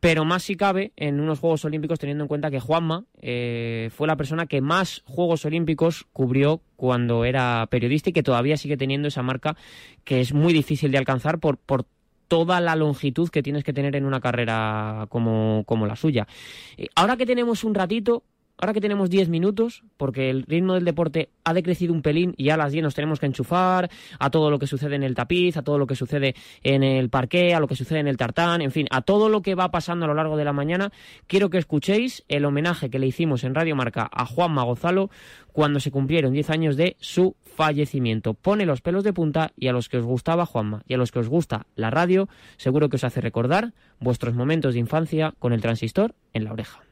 pero más si cabe en unos Juegos Olímpicos teniendo en cuenta que Juanma eh, fue la persona que más Juegos Olímpicos cubrió cuando era periodista y que todavía sigue teniendo esa marca que es muy difícil de alcanzar por, por toda la longitud que tienes que tener en una carrera como, como la suya. Eh, ahora que tenemos un ratito, ahora que tenemos 10 minutos, porque el ritmo del deporte ha decrecido un pelín y a las 10 nos tenemos que enchufar a todo lo que sucede en el tapiz, a todo lo que sucede en el parqué, a lo que sucede en el tartán, en fin, a todo lo que va pasando a lo largo de la mañana, quiero que escuchéis el homenaje que le hicimos en Radio Marca a Juan Magozalo cuando se cumplieron 10 años de su fallecimiento. Pone los pelos de punta y a los que os gustaba Juanma y a los que os gusta la radio, seguro que os hace recordar vuestros momentos de infancia con el transistor en la oreja.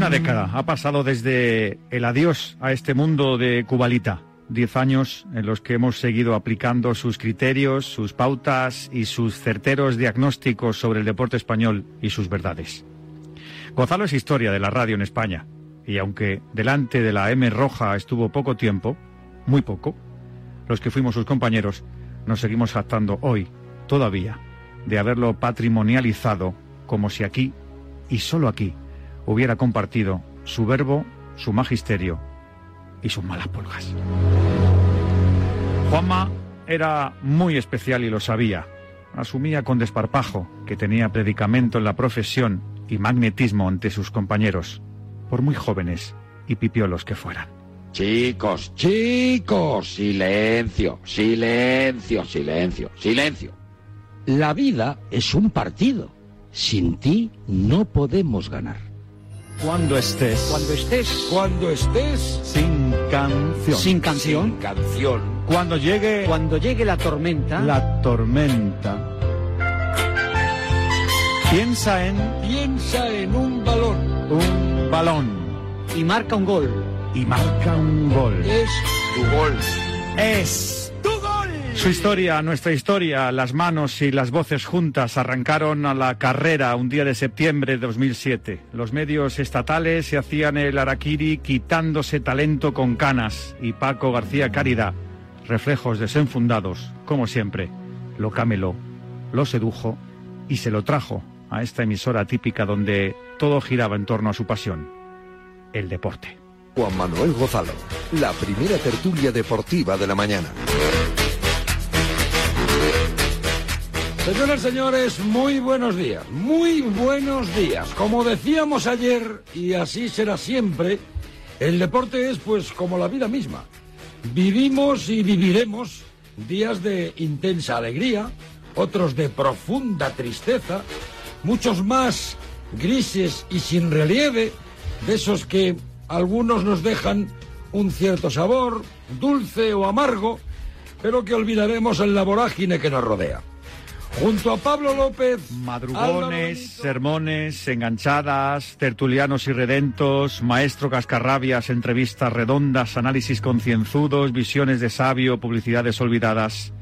Una década ha pasado desde el adiós a este mundo de Cubalita. Diez años en los que hemos seguido aplicando sus criterios, sus pautas y sus certeros diagnósticos sobre el deporte español y sus verdades. Gonzalo es historia de la radio en España. Y aunque delante de la M roja estuvo poco tiempo, muy poco, los que fuimos sus compañeros nos seguimos jactando hoy, todavía, de haberlo patrimonializado como si aquí, y solo aquí, hubiera compartido su verbo, su magisterio y sus malas pulgas. Juanma era muy especial y lo sabía. Asumía con desparpajo que tenía predicamento en la profesión y magnetismo ante sus compañeros, por muy jóvenes y pipiolos que fueran. Chicos, chicos, silencio, silencio, silencio, silencio. La vida es un partido. Sin ti no podemos ganar. Cuando estés. Cuando estés. Cuando estés. Sin canción. Sin canción. Sin canción. Cuando llegue. Cuando llegue la tormenta. La tormenta. Piensa en. Piensa en un balón. Un balón. Y marca un gol. Y marca un gol. Es tu gol. Es. Su historia, nuestra historia, las manos y las voces juntas arrancaron a la carrera un día de septiembre de 2007. Los medios estatales se hacían el araquiri quitándose talento con canas y Paco García Caridad, reflejos desenfundados, como siempre, lo cameló, lo sedujo y se lo trajo a esta emisora típica donde todo giraba en torno a su pasión, el deporte. Juan Manuel Gozalo, la primera tertulia deportiva de la mañana. Señoras señores, muy buenos días, muy buenos días. Como decíamos ayer, y así será siempre, el deporte es pues como la vida misma. Vivimos y viviremos días de intensa alegría, otros de profunda tristeza, muchos más grises y sin relieve, de esos que algunos nos dejan un cierto sabor, dulce o amargo, pero que olvidaremos en la vorágine que nos rodea. Junto a Pablo López. Madrugones, sermones, enganchadas, tertulianos y redentos, maestro cascarrabias, entrevistas redondas, análisis concienzudos, visiones de sabio, publicidades olvidadas.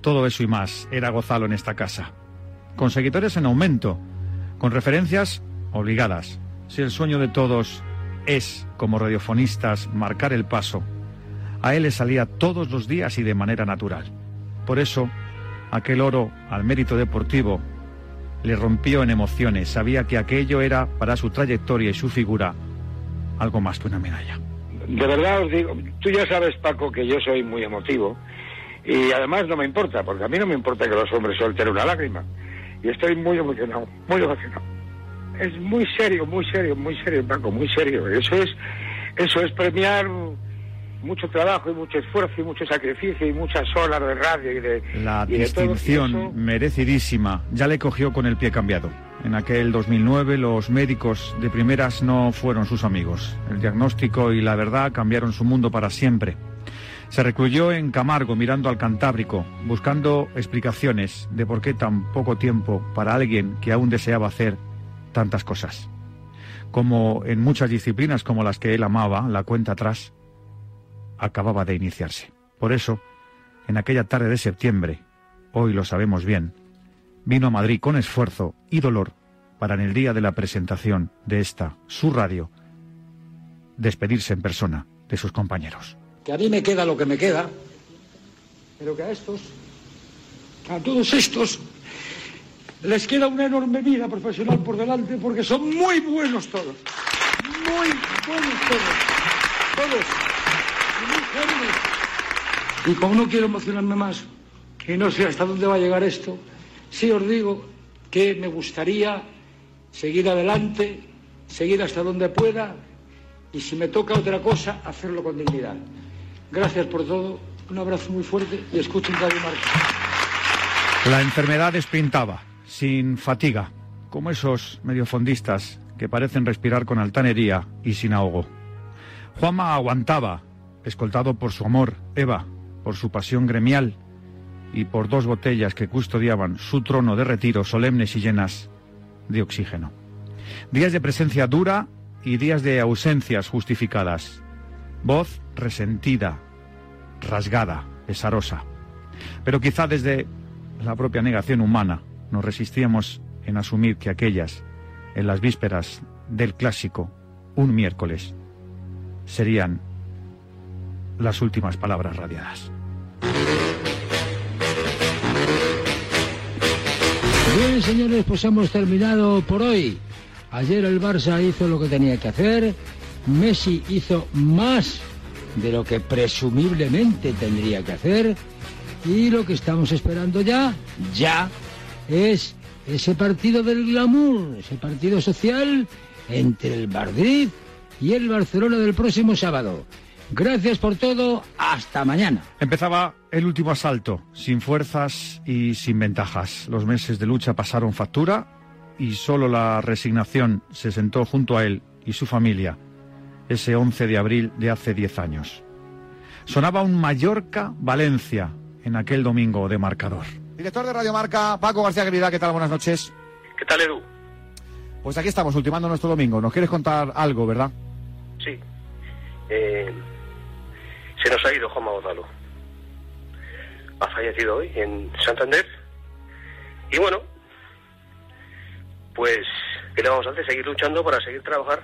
Todo eso y más era Gozalo en esta casa. Con seguidores en aumento, con referencias obligadas, si el sueño de todos es, como radiofonistas, marcar el paso, a él le salía todos los días y de manera natural. Por eso, aquel oro al mérito deportivo le rompió en emociones. Sabía que aquello era para su trayectoria y su figura algo más que una medalla. De verdad os digo, tú ya sabes, Paco, que yo soy muy emotivo y además no me importa, porque a mí no me importa que los hombres suelten una lágrima. Y estoy muy emocionado, muy emocionado. Es muy serio, muy serio, muy serio, Paco, muy serio. Eso es, eso es premiar mucho trabajo y mucho esfuerzo y mucho sacrificio y muchas horas de radio y de... La y de distinción eso- merecidísima ya le cogió con el pie cambiado. En aquel 2009 los médicos de primeras no fueron sus amigos. El diagnóstico y la verdad cambiaron su mundo para siempre. Se recluyó en Camargo mirando al Cantábrico, buscando explicaciones de por qué tan poco tiempo para alguien que aún deseaba hacer tantas cosas. Como en muchas disciplinas como las que él amaba, la cuenta atrás acababa de iniciarse. Por eso, en aquella tarde de septiembre, hoy lo sabemos bien, vino a Madrid con esfuerzo y dolor para en el día de la presentación de esta, su radio, despedirse en persona de sus compañeros. que a mí me queda lo que me queda, pero que a estos, a todos estos, les queda una enorme vida profesional por delante porque son muy buenos todos. Muy buenos todos. Todos. Y como no quiero emocionarme más, y no sé hasta dónde va a llegar esto, sí os digo que me gustaría seguir adelante, seguir hasta donde pueda, y si me toca otra cosa, hacerlo con dignidad. Gracias por todo, un abrazo muy fuerte y escuchen Radio Marca. La enfermedad desprintaba, sin fatiga, como esos mediofondistas que parecen respirar con altanería y sin ahogo. Juanma aguantaba, escoltado por su amor, Eva, por su pasión gremial y por dos botellas que custodiaban su trono de retiro solemnes y llenas de oxígeno. Días de presencia dura y días de ausencias justificadas. Voz resentida, rasgada, pesarosa. Pero quizá desde la propia negación humana nos resistíamos en asumir que aquellas, en las vísperas del clásico, un miércoles, serían las últimas palabras radiadas. Bien, señores, pues hemos terminado por hoy. Ayer el Barça hizo lo que tenía que hacer. Messi hizo más de lo que presumiblemente tendría que hacer. Y lo que estamos esperando ya, ya, es ese partido del glamour, ese partido social entre el Madrid y el Barcelona del próximo sábado. Gracias por todo, hasta mañana. Empezaba el último asalto, sin fuerzas y sin ventajas. Los meses de lucha pasaron factura y solo la resignación se sentó junto a él y su familia ese 11 de abril de hace 10 años. Sonaba un Mallorca-Valencia en aquel domingo de marcador. Director de Radio Marca, Paco García Querida, ¿qué tal? Buenas noches. ¿Qué tal, Edu? Pues aquí estamos, ultimando nuestro domingo. ¿Nos quieres contar algo, verdad? Sí. Eh, se nos ha ido Juanma Gonzalo. Ha fallecido hoy en Santander. Y bueno, pues, ¿qué le vamos a hacer? Seguir luchando para seguir trabajar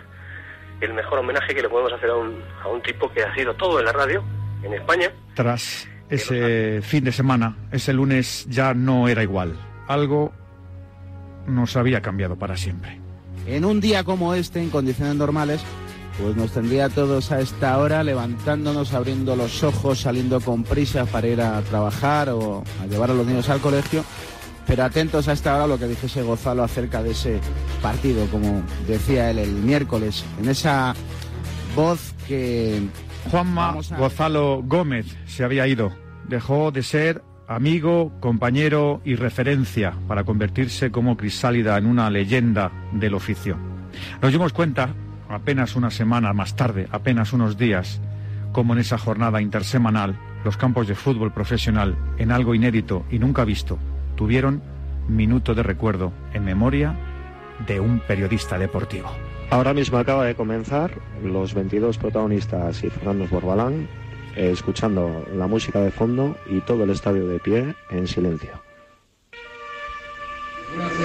el mejor homenaje que le podemos hacer a un, a un tipo que ha sido todo en la radio, en España. Tras ese fin de semana, ese lunes ya no era igual. Algo nos había cambiado para siempre. En un día como este, en condiciones normales, pues nos tendría a todos a esta hora levantándonos, abriendo los ojos, saliendo con prisa para ir a trabajar o a llevar a los niños al colegio. Pero atentos a esta hora a lo que dijese Gonzalo acerca de ese partido, como decía él el miércoles, en esa voz que Juanma a- Gonzalo Gómez se había ido. Dejó de ser amigo, compañero y referencia para convertirse como crisálida en una leyenda del oficio. Nos dimos cuenta, apenas una semana más tarde, apenas unos días, como en esa jornada intersemanal, los campos de fútbol profesional, en algo inédito y nunca visto, tuvieron minuto de recuerdo en memoria de un periodista deportivo. Ahora mismo acaba de comenzar los 22 protagonistas y Fernando Borbalán eh, escuchando la música de fondo y todo el estadio de pie en silencio. Pues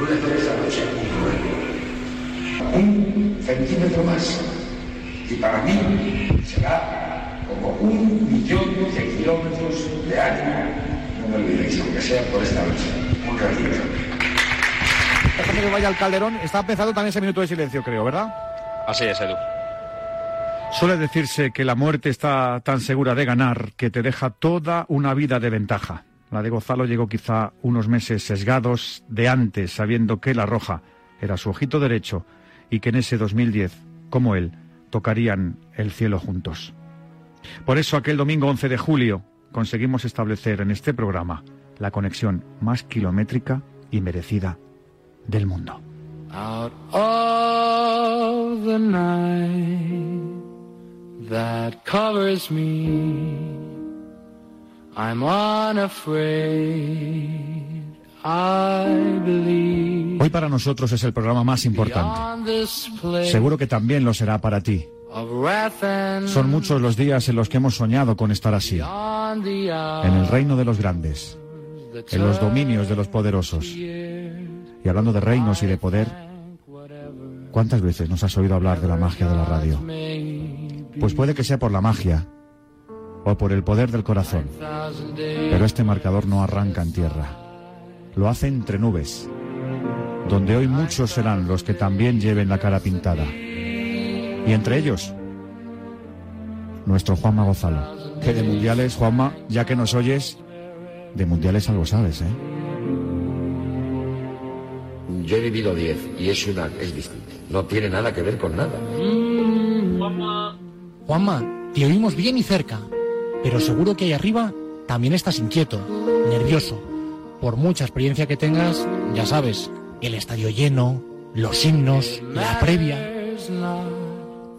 voy a hacer esta noche un juego. Centímetro más. Y para mí será como un millón de kilómetros de año. No me olvidéis, aunque sea por esta noche. Un ratito. Déjame que vaya al Calderón. Está empezando también ese minuto de silencio, creo, ¿verdad? Así es, Edu. Suele decirse que la muerte está tan segura de ganar que te deja toda una vida de ventaja. La de Gonzalo llegó quizá unos meses sesgados de antes, sabiendo que la roja era su ojito derecho y que en ese 2010, como él, tocarían el cielo juntos. Por eso aquel domingo 11 de julio conseguimos establecer en este programa la conexión más kilométrica y merecida del mundo. Hoy para nosotros es el programa más importante. Seguro que también lo será para ti. Son muchos los días en los que hemos soñado con estar así, en el reino de los grandes, en los dominios de los poderosos. Y hablando de reinos y de poder, ¿cuántas veces nos has oído hablar de la magia de la radio? Pues puede que sea por la magia o por el poder del corazón, pero este marcador no arranca en tierra. Lo hace entre nubes, donde hoy muchos serán los que también lleven la cara pintada. Y entre ellos, nuestro Juanma Gozalo. Que de mundiales, Juanma, ya que nos oyes, de mundiales algo sabes, ¿eh? Yo he vivido 10 y es una es distinto. No tiene nada que ver con nada. Juanma, te oímos bien y cerca, pero seguro que ahí arriba también estás inquieto, nervioso. Por mucha experiencia que tengas, ya sabes, el estadio lleno, los himnos, la previa.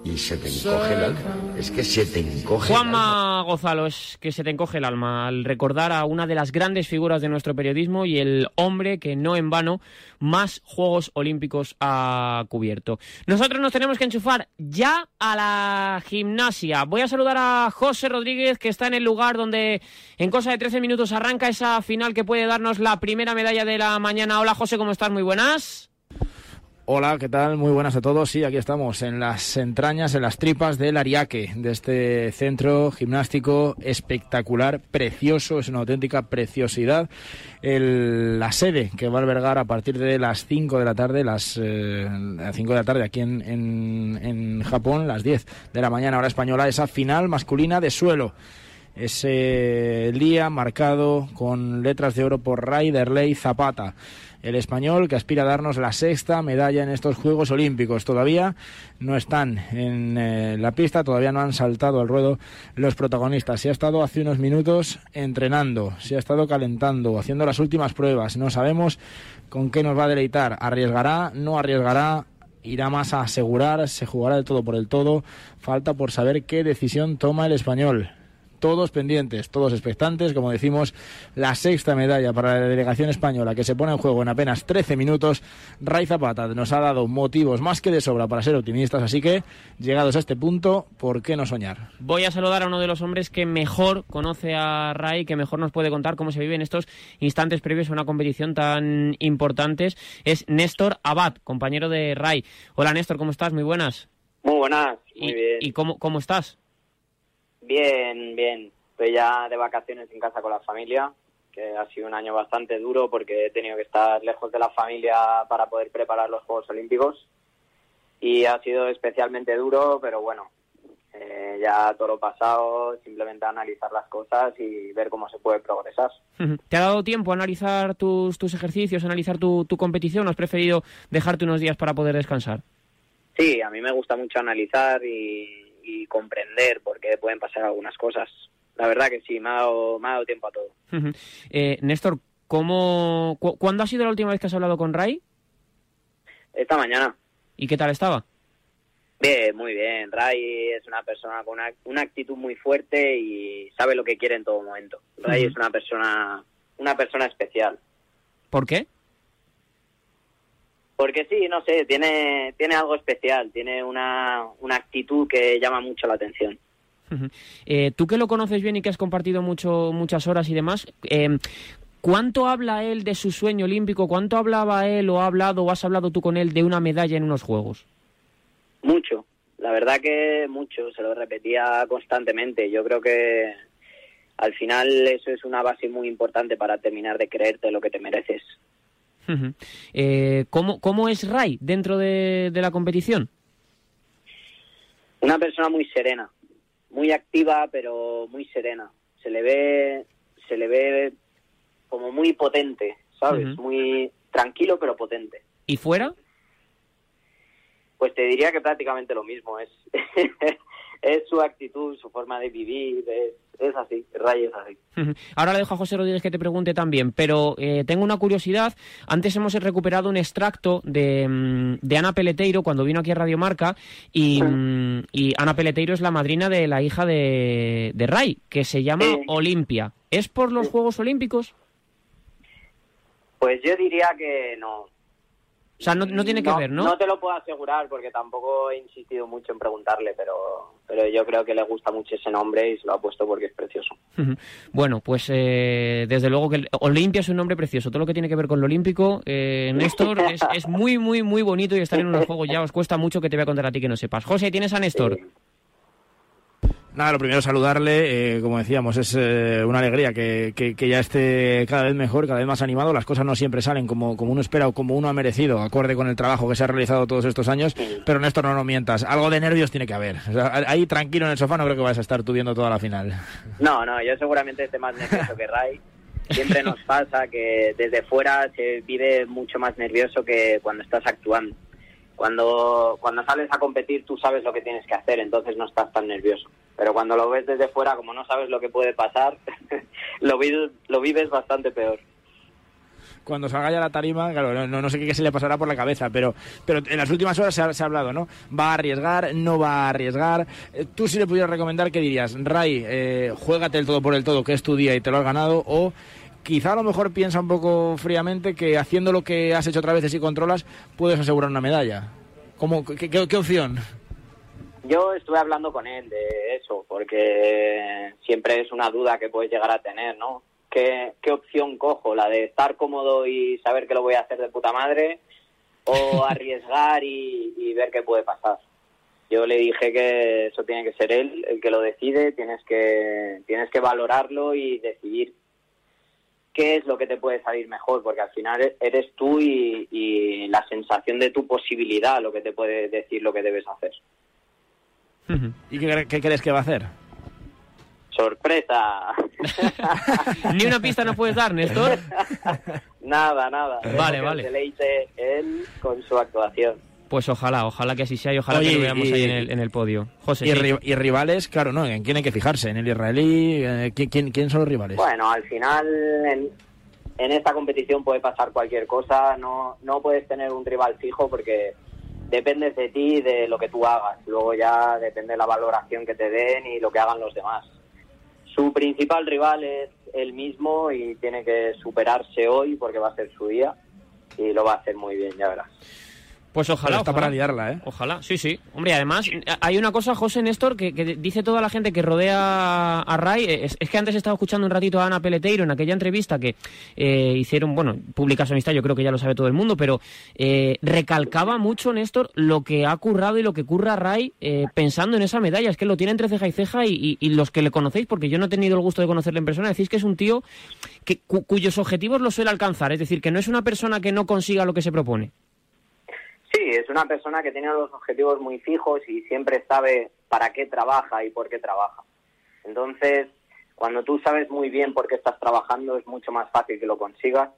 Y se te encoge el alma. Es que se te encoge el alma. Juanma Gozalo, es que se te encoge el alma al recordar a una de las grandes figuras de nuestro periodismo y el hombre que no en vano más Juegos Olímpicos ha cubierto. Nosotros nos tenemos que enchufar ya a la gimnasia. Voy a saludar a José Rodríguez, que está en el lugar donde en cosa de 13 minutos arranca esa final que puede darnos la primera medalla de la mañana. Hola José, ¿cómo estás? Muy buenas. Hola, ¿qué tal? Muy buenas a todos. Sí, aquí estamos en las entrañas, en las tripas del Ariake, de este centro gimnástico espectacular, precioso, es una auténtica preciosidad. El- la sede que va a albergar a partir de las 5 de la tarde, las eh, 5 de la tarde aquí en, en, en Japón, las 10 de la mañana hora española, esa final masculina de suelo ese día marcado con letras de oro por Raiderley Zapata, el español que aspira a darnos la sexta medalla en estos Juegos Olímpicos. Todavía no están en eh, la pista, todavía no han saltado al ruedo los protagonistas. Se ha estado hace unos minutos entrenando, se ha estado calentando, haciendo las últimas pruebas. No sabemos con qué nos va a deleitar. ¿Arriesgará? ¿No arriesgará? irá más a asegurar, se jugará el todo por el todo. Falta por saber qué decisión toma el español. Todos pendientes, todos expectantes, como decimos, la sexta medalla para la delegación española que se pone en juego en apenas 13 minutos. Ray Zapata nos ha dado motivos más que de sobra para ser optimistas, así que, llegados a este punto, ¿por qué no soñar? Voy a saludar a uno de los hombres que mejor conoce a Ray, que mejor nos puede contar cómo se viven estos instantes previos a una competición tan importante. Es Néstor Abad, compañero de Ray. Hola Néstor, ¿cómo estás? Muy buenas. Muy buenas, muy ¿Y, bien. ¿y cómo, cómo estás? Bien, bien. Estoy ya de vacaciones en casa con la familia, que ha sido un año bastante duro porque he tenido que estar lejos de la familia para poder preparar los Juegos Olímpicos. Y ha sido especialmente duro, pero bueno, eh, ya todo lo pasado, simplemente analizar las cosas y ver cómo se puede progresar. ¿Te ha dado tiempo a analizar tus, tus ejercicios, a analizar tu, tu competición o has preferido dejarte unos días para poder descansar? Sí, a mí me gusta mucho analizar y, y comprender por qué pueden pasar algunas cosas. La verdad que sí, me ha dado, me ha dado tiempo a todo. Eh, Néstor, ¿cómo, cu- ¿cuándo ha sido la última vez que has hablado con Ray? Esta mañana. ¿Y qué tal estaba? Bien, muy bien. Ray es una persona con una, una actitud muy fuerte y sabe lo que quiere en todo momento. Ray es una persona, una persona especial. ¿Por qué? Porque sí, no sé, tiene, tiene algo especial, tiene una, una actitud que llama mucho la atención. Eh, tú que lo conoces bien y que has compartido mucho, muchas horas y demás, eh, ¿cuánto habla él de su sueño olímpico? ¿Cuánto hablaba él o ha hablado o has hablado tú con él de una medalla en unos Juegos? Mucho, la verdad que mucho, se lo repetía constantemente. Yo creo que al final eso es una base muy importante para terminar de creerte lo que te mereces. Eh, ¿cómo, ¿Cómo es Ray dentro de, de la competición? Una persona muy serena, muy activa, pero muy serena. Se le ve, se le ve como muy potente, ¿sabes? Muy tranquilo, pero potente. ¿Y fuera? Pues te diría que prácticamente lo mismo. Es, es su actitud, su forma de vivir, es, es así. Ray es así. Ahora le dejo a José Rodríguez que te pregunte también, pero eh, tengo una curiosidad. Antes hemos recuperado un extracto de, mm, de Ana Peleteiro cuando vino aquí a Radio Marca y, mm, y Ana Peleteiro es la madrina de la hija de, de Ray, que se llama Olimpia. ¿Es por los Juegos Olímpicos? Pues yo diría que no. O sea, no, no tiene que ver, ¿no? No te lo puedo asegurar porque tampoco he insistido mucho en preguntarle, pero, pero yo creo que le gusta mucho ese nombre y se lo ha puesto porque es precioso. Bueno, pues eh, desde luego que Olimpia es un nombre precioso. Todo lo que tiene que ver con lo olímpico, eh, Néstor, es, es muy, muy, muy bonito y estar en unos juegos ya os cuesta mucho que te voy a contar a ti que no sepas. José, ¿tienes a Néstor? Nada, lo primero saludarle, eh, como decíamos, es eh, una alegría que, que- que ya esté cada vez mejor, cada vez más animado. Las cosas no siempre salen como, como uno espera o como uno ha merecido, acorde con el trabajo que se ha realizado todos estos años. Pero Néstor, no nos mientas, algo de nervios tiene que haber. O sea, ahí tranquilo en el sofá no creo que vayas a estar tú viendo toda la final. No, no, yo seguramente esté más nervioso que Ray. Siempre nos pasa que desde fuera se vive mucho más nervioso que cuando estás actuando. Cuando, cuando sales a competir tú sabes lo que tienes que hacer, entonces no estás tan nervioso. Pero cuando lo ves desde fuera, como no sabes lo que puede pasar, lo, vives, lo vives bastante peor. Cuando salga ya la tarima, claro, no, no sé qué se le pasará por la cabeza, pero, pero en las últimas horas se ha, se ha hablado, ¿no? ¿Va a arriesgar? ¿No va a arriesgar? Eh, Tú si le pudieras recomendar, ¿qué dirías? Ray, eh, juégate el todo por el todo, que es tu día y te lo has ganado, o quizá a lo mejor piensa un poco fríamente que haciendo lo que has hecho otras veces y controlas, puedes asegurar una medalla. ¿Cómo, qué, qué- qué opción? Yo estuve hablando con él de eso, porque siempre es una duda que puedes llegar a tener, ¿no? ¿Qué, qué opción cojo? ¿La de estar cómodo y saber que lo voy a hacer de puta madre? ¿O arriesgar y, y ver qué puede pasar? Yo le dije que eso tiene que ser él el que lo decide, tienes que, tienes que valorarlo y decidir qué es lo que te puede salir mejor, porque al final eres tú y, y la sensación de tu posibilidad lo que te puede decir lo que debes hacer. ¿Y qué, qué crees que va a hacer? ¡Sorpresa! Ni una pista nos puedes dar, Néstor. nada, nada. Vale, que vale. Se deleite él con su actuación. Pues ojalá, ojalá que así sea y ojalá Oye, que lo veamos y- ahí en el, en el podio. José, y, sí. ri- y rivales, claro, ¿no? ¿En quién hay que fijarse? ¿En el israelí? Eh, ¿quién, quién, quién son los rivales? Bueno, al final en, en esta competición puede pasar cualquier cosa. No, no puedes tener un rival fijo porque dependes de ti y de lo que tú hagas. Luego ya depende de la valoración que te den y lo que hagan los demás. Su principal rival es él mismo y tiene que superarse hoy porque va a ser su día y lo va a hacer muy bien, ya verás. Pues ojalá. Pero está ojalá. para liarla, ¿eh? Ojalá, sí, sí. Hombre, además, hay una cosa, José Néstor, que, que dice toda la gente que rodea a Ray. Es, es que antes estaba escuchando un ratito a Ana Peleteiro en aquella entrevista que eh, hicieron, bueno, pública su amistad, yo creo que ya lo sabe todo el mundo, pero eh, recalcaba mucho, Néstor, lo que ha currado y lo que curra Ray eh, pensando en esa medalla. Es que lo tiene entre ceja y ceja y, y- y los que le conocéis, porque yo no he tenido el gusto de conocerle en persona, decís que es un tío que, cu- cuyos objetivos los suele alcanzar. Es decir, que no es una persona que no consiga lo que se propone. Sí, es una persona que tiene los objetivos muy fijos y siempre sabe para qué trabaja y por qué trabaja. Entonces, cuando tú sabes muy bien por qué estás trabajando, es mucho más fácil que lo consigas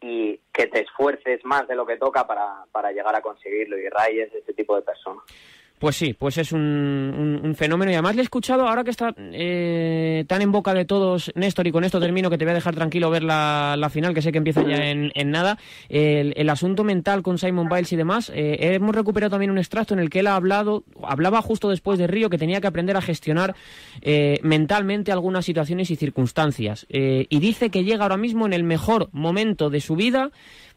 y que te esfuerces más de lo que toca para, para llegar a conseguirlo. Y Ray es ese tipo de persona. Pues sí, pues es un, fenómeno. Y además le he escuchado, ahora que está eh, tan en boca de todos, Néstor, y con esto termino, que te voy a dejar tranquilo ver la, la final, que sé que empieza ya en, en nada, el, el asunto mental con Simon Biles y demás. eh, hemos recuperado también un extracto en el que él ha hablado, hablaba justo después de Río, que tenía que aprender a gestionar eh, mentalmente algunas situaciones y circunstancias. Eh, y dice que llega ahora mismo en el mejor momento de su vida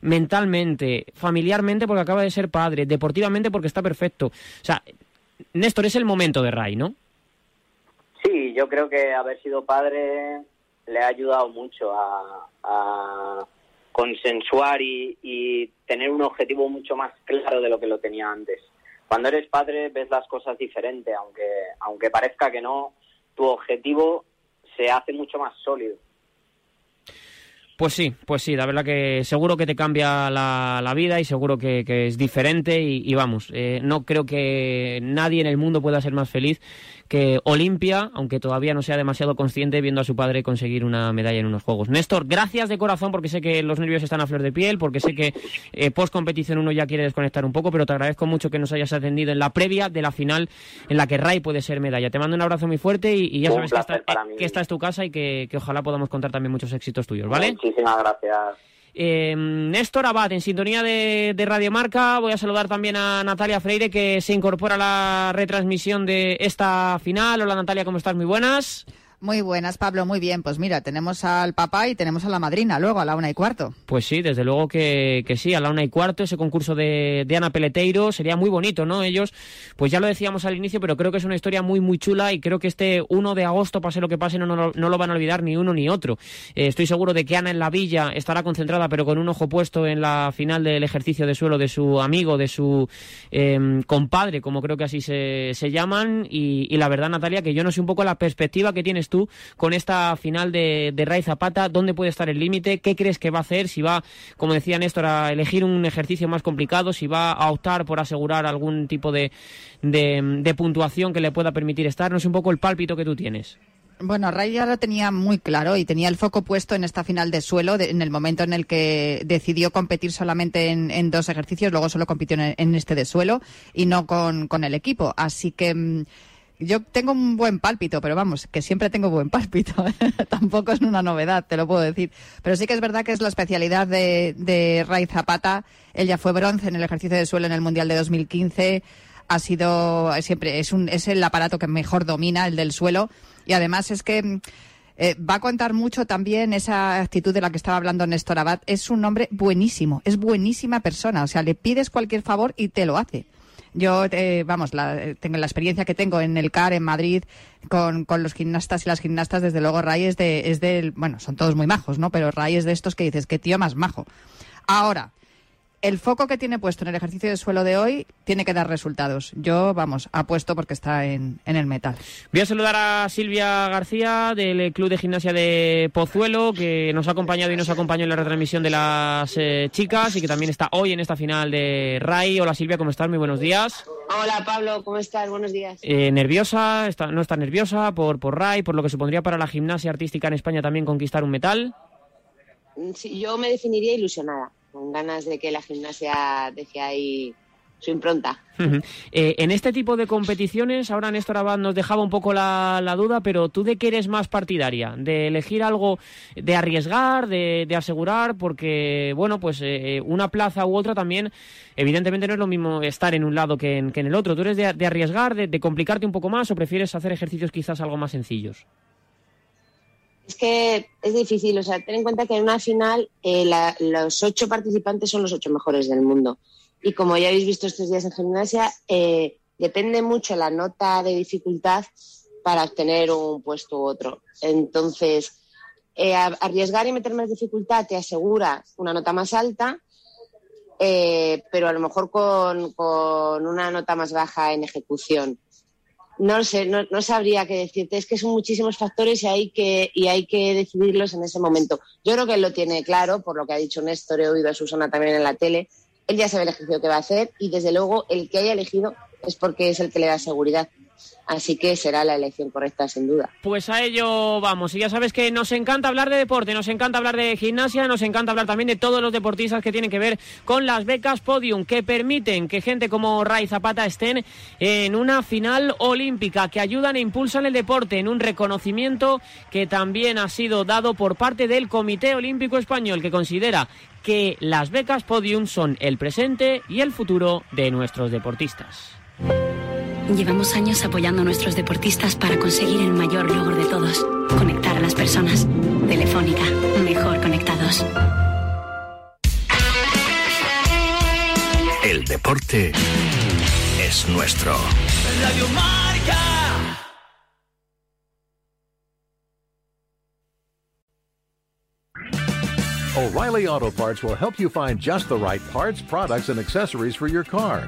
mentalmente, familiarmente porque acaba de ser padre, deportivamente porque está perfecto. O sea, Néstor, es el momento de Ray, ¿no? Sí, yo creo que haber sido padre le ha ayudado mucho a, a consensuar y, y tener un objetivo mucho más claro de lo que lo tenía antes. cuando eres padre ves las cosas diferente, aunque, aunque parezca que no, tu objetivo se hace mucho más sólido. Pues sí, pues sí, la verdad que seguro que te cambia la, la vida y seguro que, que es diferente y, vamos, eh, no creo que nadie en el mundo pueda ser más feliz que Olimpia, aunque todavía no sea demasiado consciente viendo a su padre conseguir una medalla en unos Juegos. Néstor, gracias de corazón porque sé que los nervios están a flor de piel, porque sé que eh, post competición uno ya quiere desconectar un poco, pero te agradezco mucho que nos hayas atendido en la previa de la final en la que Ray puede ser medalla. Te mando un abrazo muy fuerte y, y ya Un sabes que esta, que esta es tu casa y que, que ojalá podamos contar también muchos éxitos tuyos, ¿vale? Muchísimas gracias. Eh, Néstor Abad, en sintonía de, de Radio Marca. Voy a saludar también a Natalia Freire, que se incorpora a la retransmisión de esta final. Hola Natalia, ¿cómo estás? Muy buenas. Muy buenas, Pablo, muy bien. Pues mira, tenemos al papá y tenemos a la madrina luego a la una y cuarto. Pues sí, desde luego que, que sí, a la una y cuarto, ese concurso de, de Ana Peleteiro sería muy bonito, ¿no? Ellos, pues ya lo decíamos al inicio, pero creo que es una historia muy, muy chula y creo que este 1 de agosto, pase lo que pase, no, no, no lo van a olvidar ni uno ni otro. Eh, estoy seguro de que Ana en la villa estará concentrada, pero con un ojo puesto en la final del ejercicio de suelo de su amigo, de su eh, compadre, como creo que así se, se llaman. Y, y la verdad, Natalia, que yo no sé un poco la perspectiva que tienes con esta final de, de Ray Zapata, dónde puede estar el límite, qué crees que va a hacer, si va, como decía Néstor, a elegir un ejercicio más complicado, si va a optar por asegurar algún tipo de, de, de puntuación que le pueda permitir estar. No sé un poco el pálpito que tú tienes. Bueno, Ray ya lo tenía muy claro y tenía el foco puesto en esta final de suelo, en el momento en el que decidió competir solamente en, en dos ejercicios, luego solo compitió en, en este de suelo y no con, con el equipo. Así que mm, yo tengo un buen pálpito, pero vamos, que siempre tengo buen pálpito. Tampoco es una novedad, te lo puedo decir. Pero sí que es verdad que es la especialidad de, de Ray Zapata. Él ya fue bronce en el ejercicio de suelo en el Mundial de 2015 ha sido siempre es un es el aparato que mejor domina el del suelo y además es que eh, va a contar mucho también esa actitud de la que estaba hablando Néstor Abad. Es un hombre buenísimo, es buenísima persona. O sea, le pides cualquier favor y te lo hace. Yo, eh, vamos, la, tengo la experiencia que tengo en el CAR en Madrid con, con los gimnastas y las gimnastas, desde luego Ray es de, es del, bueno, son todos muy majos, ¿no? Pero Ray es de estos que dices, qué tío más majo. Ahora, el foco que tiene puesto en el ejercicio de suelo de hoy tiene que dar resultados. Yo, vamos, apuesto porque está en, en el metal. Voy a saludar a Silvia García del Club de Gimnasia de Pozuelo, que nos ha acompañado y nos acompañó en la retransmisión de las eh, chicas y que también está hoy en esta final de RAI. Hola Silvia, ¿cómo estás? Muy buenos días. Hola Pablo, ¿cómo estás? Buenos días. Eh, ¿Nerviosa? Está, ¿No estás nerviosa por, por RAI, por lo que supondría para la gimnasia artística en España también conquistar un metal? Sí, yo me definiría ilusionada, con ganas de que la gimnasia deje ahí su impronta. Eh, en este tipo de competiciones, ahora Néstor Abad nos dejaba un poco la, duda, pero ¿tú de qué eres más partidaria? ¿De elegir algo, de arriesgar, de, de asegurar? Porque, bueno, pues eh, una plaza u otra también, evidentemente no es lo mismo estar en un lado que en, que en el otro. ¿Tú eres de, arriesgar, de complicarte un poco más o prefieres hacer ejercicios quizás algo más sencillos? Es que es difícil, o sea, ten en cuenta que en una final eh, los ocho participantes son los ocho mejores del mundo. Y como ya habéis visto estos días en gimnasia, eh, depende mucho la nota de dificultad para obtener un puesto u otro. Entonces, eh, arriesgar y meter más dificultad te asegura una nota más alta, pero a lo mejor con, con una nota más baja en ejecución. No sé, no, no sabría qué decirte. Es que son muchísimos factores y hay, que, y hay que decidirlos en ese momento. Yo creo que él lo tiene claro, por lo que ha dicho Néstor, he oído a Susana también en la tele. Él ya sabe el ejercicio que va a hacer y desde luego el que haya elegido es porque es el que le da seguridad. Así que será la elección correcta, sin duda. Pues a ello vamos. Y ya sabes que nos encanta hablar de deporte, nos encanta hablar de gimnasia, nos encanta hablar también de todos los deportistas que tienen que ver con las becas Podium, que permiten que gente como Ray Zapata estén en una final olímpica, que ayudan e impulsan el deporte en un reconocimiento que también ha sido dado por parte del Comité Olímpico Español, que considera que las becas Podium son el presente y el futuro de nuestros deportistas. Llevamos años apoyando a nuestros deportistas para conseguir el mayor logro de todos, conectar a las personas. Telefónica, mejor conectados. El deporte es nuestro. Radio Marca. O'Reilly Auto Parts will help you find just the right parts, products, and accessories for your car.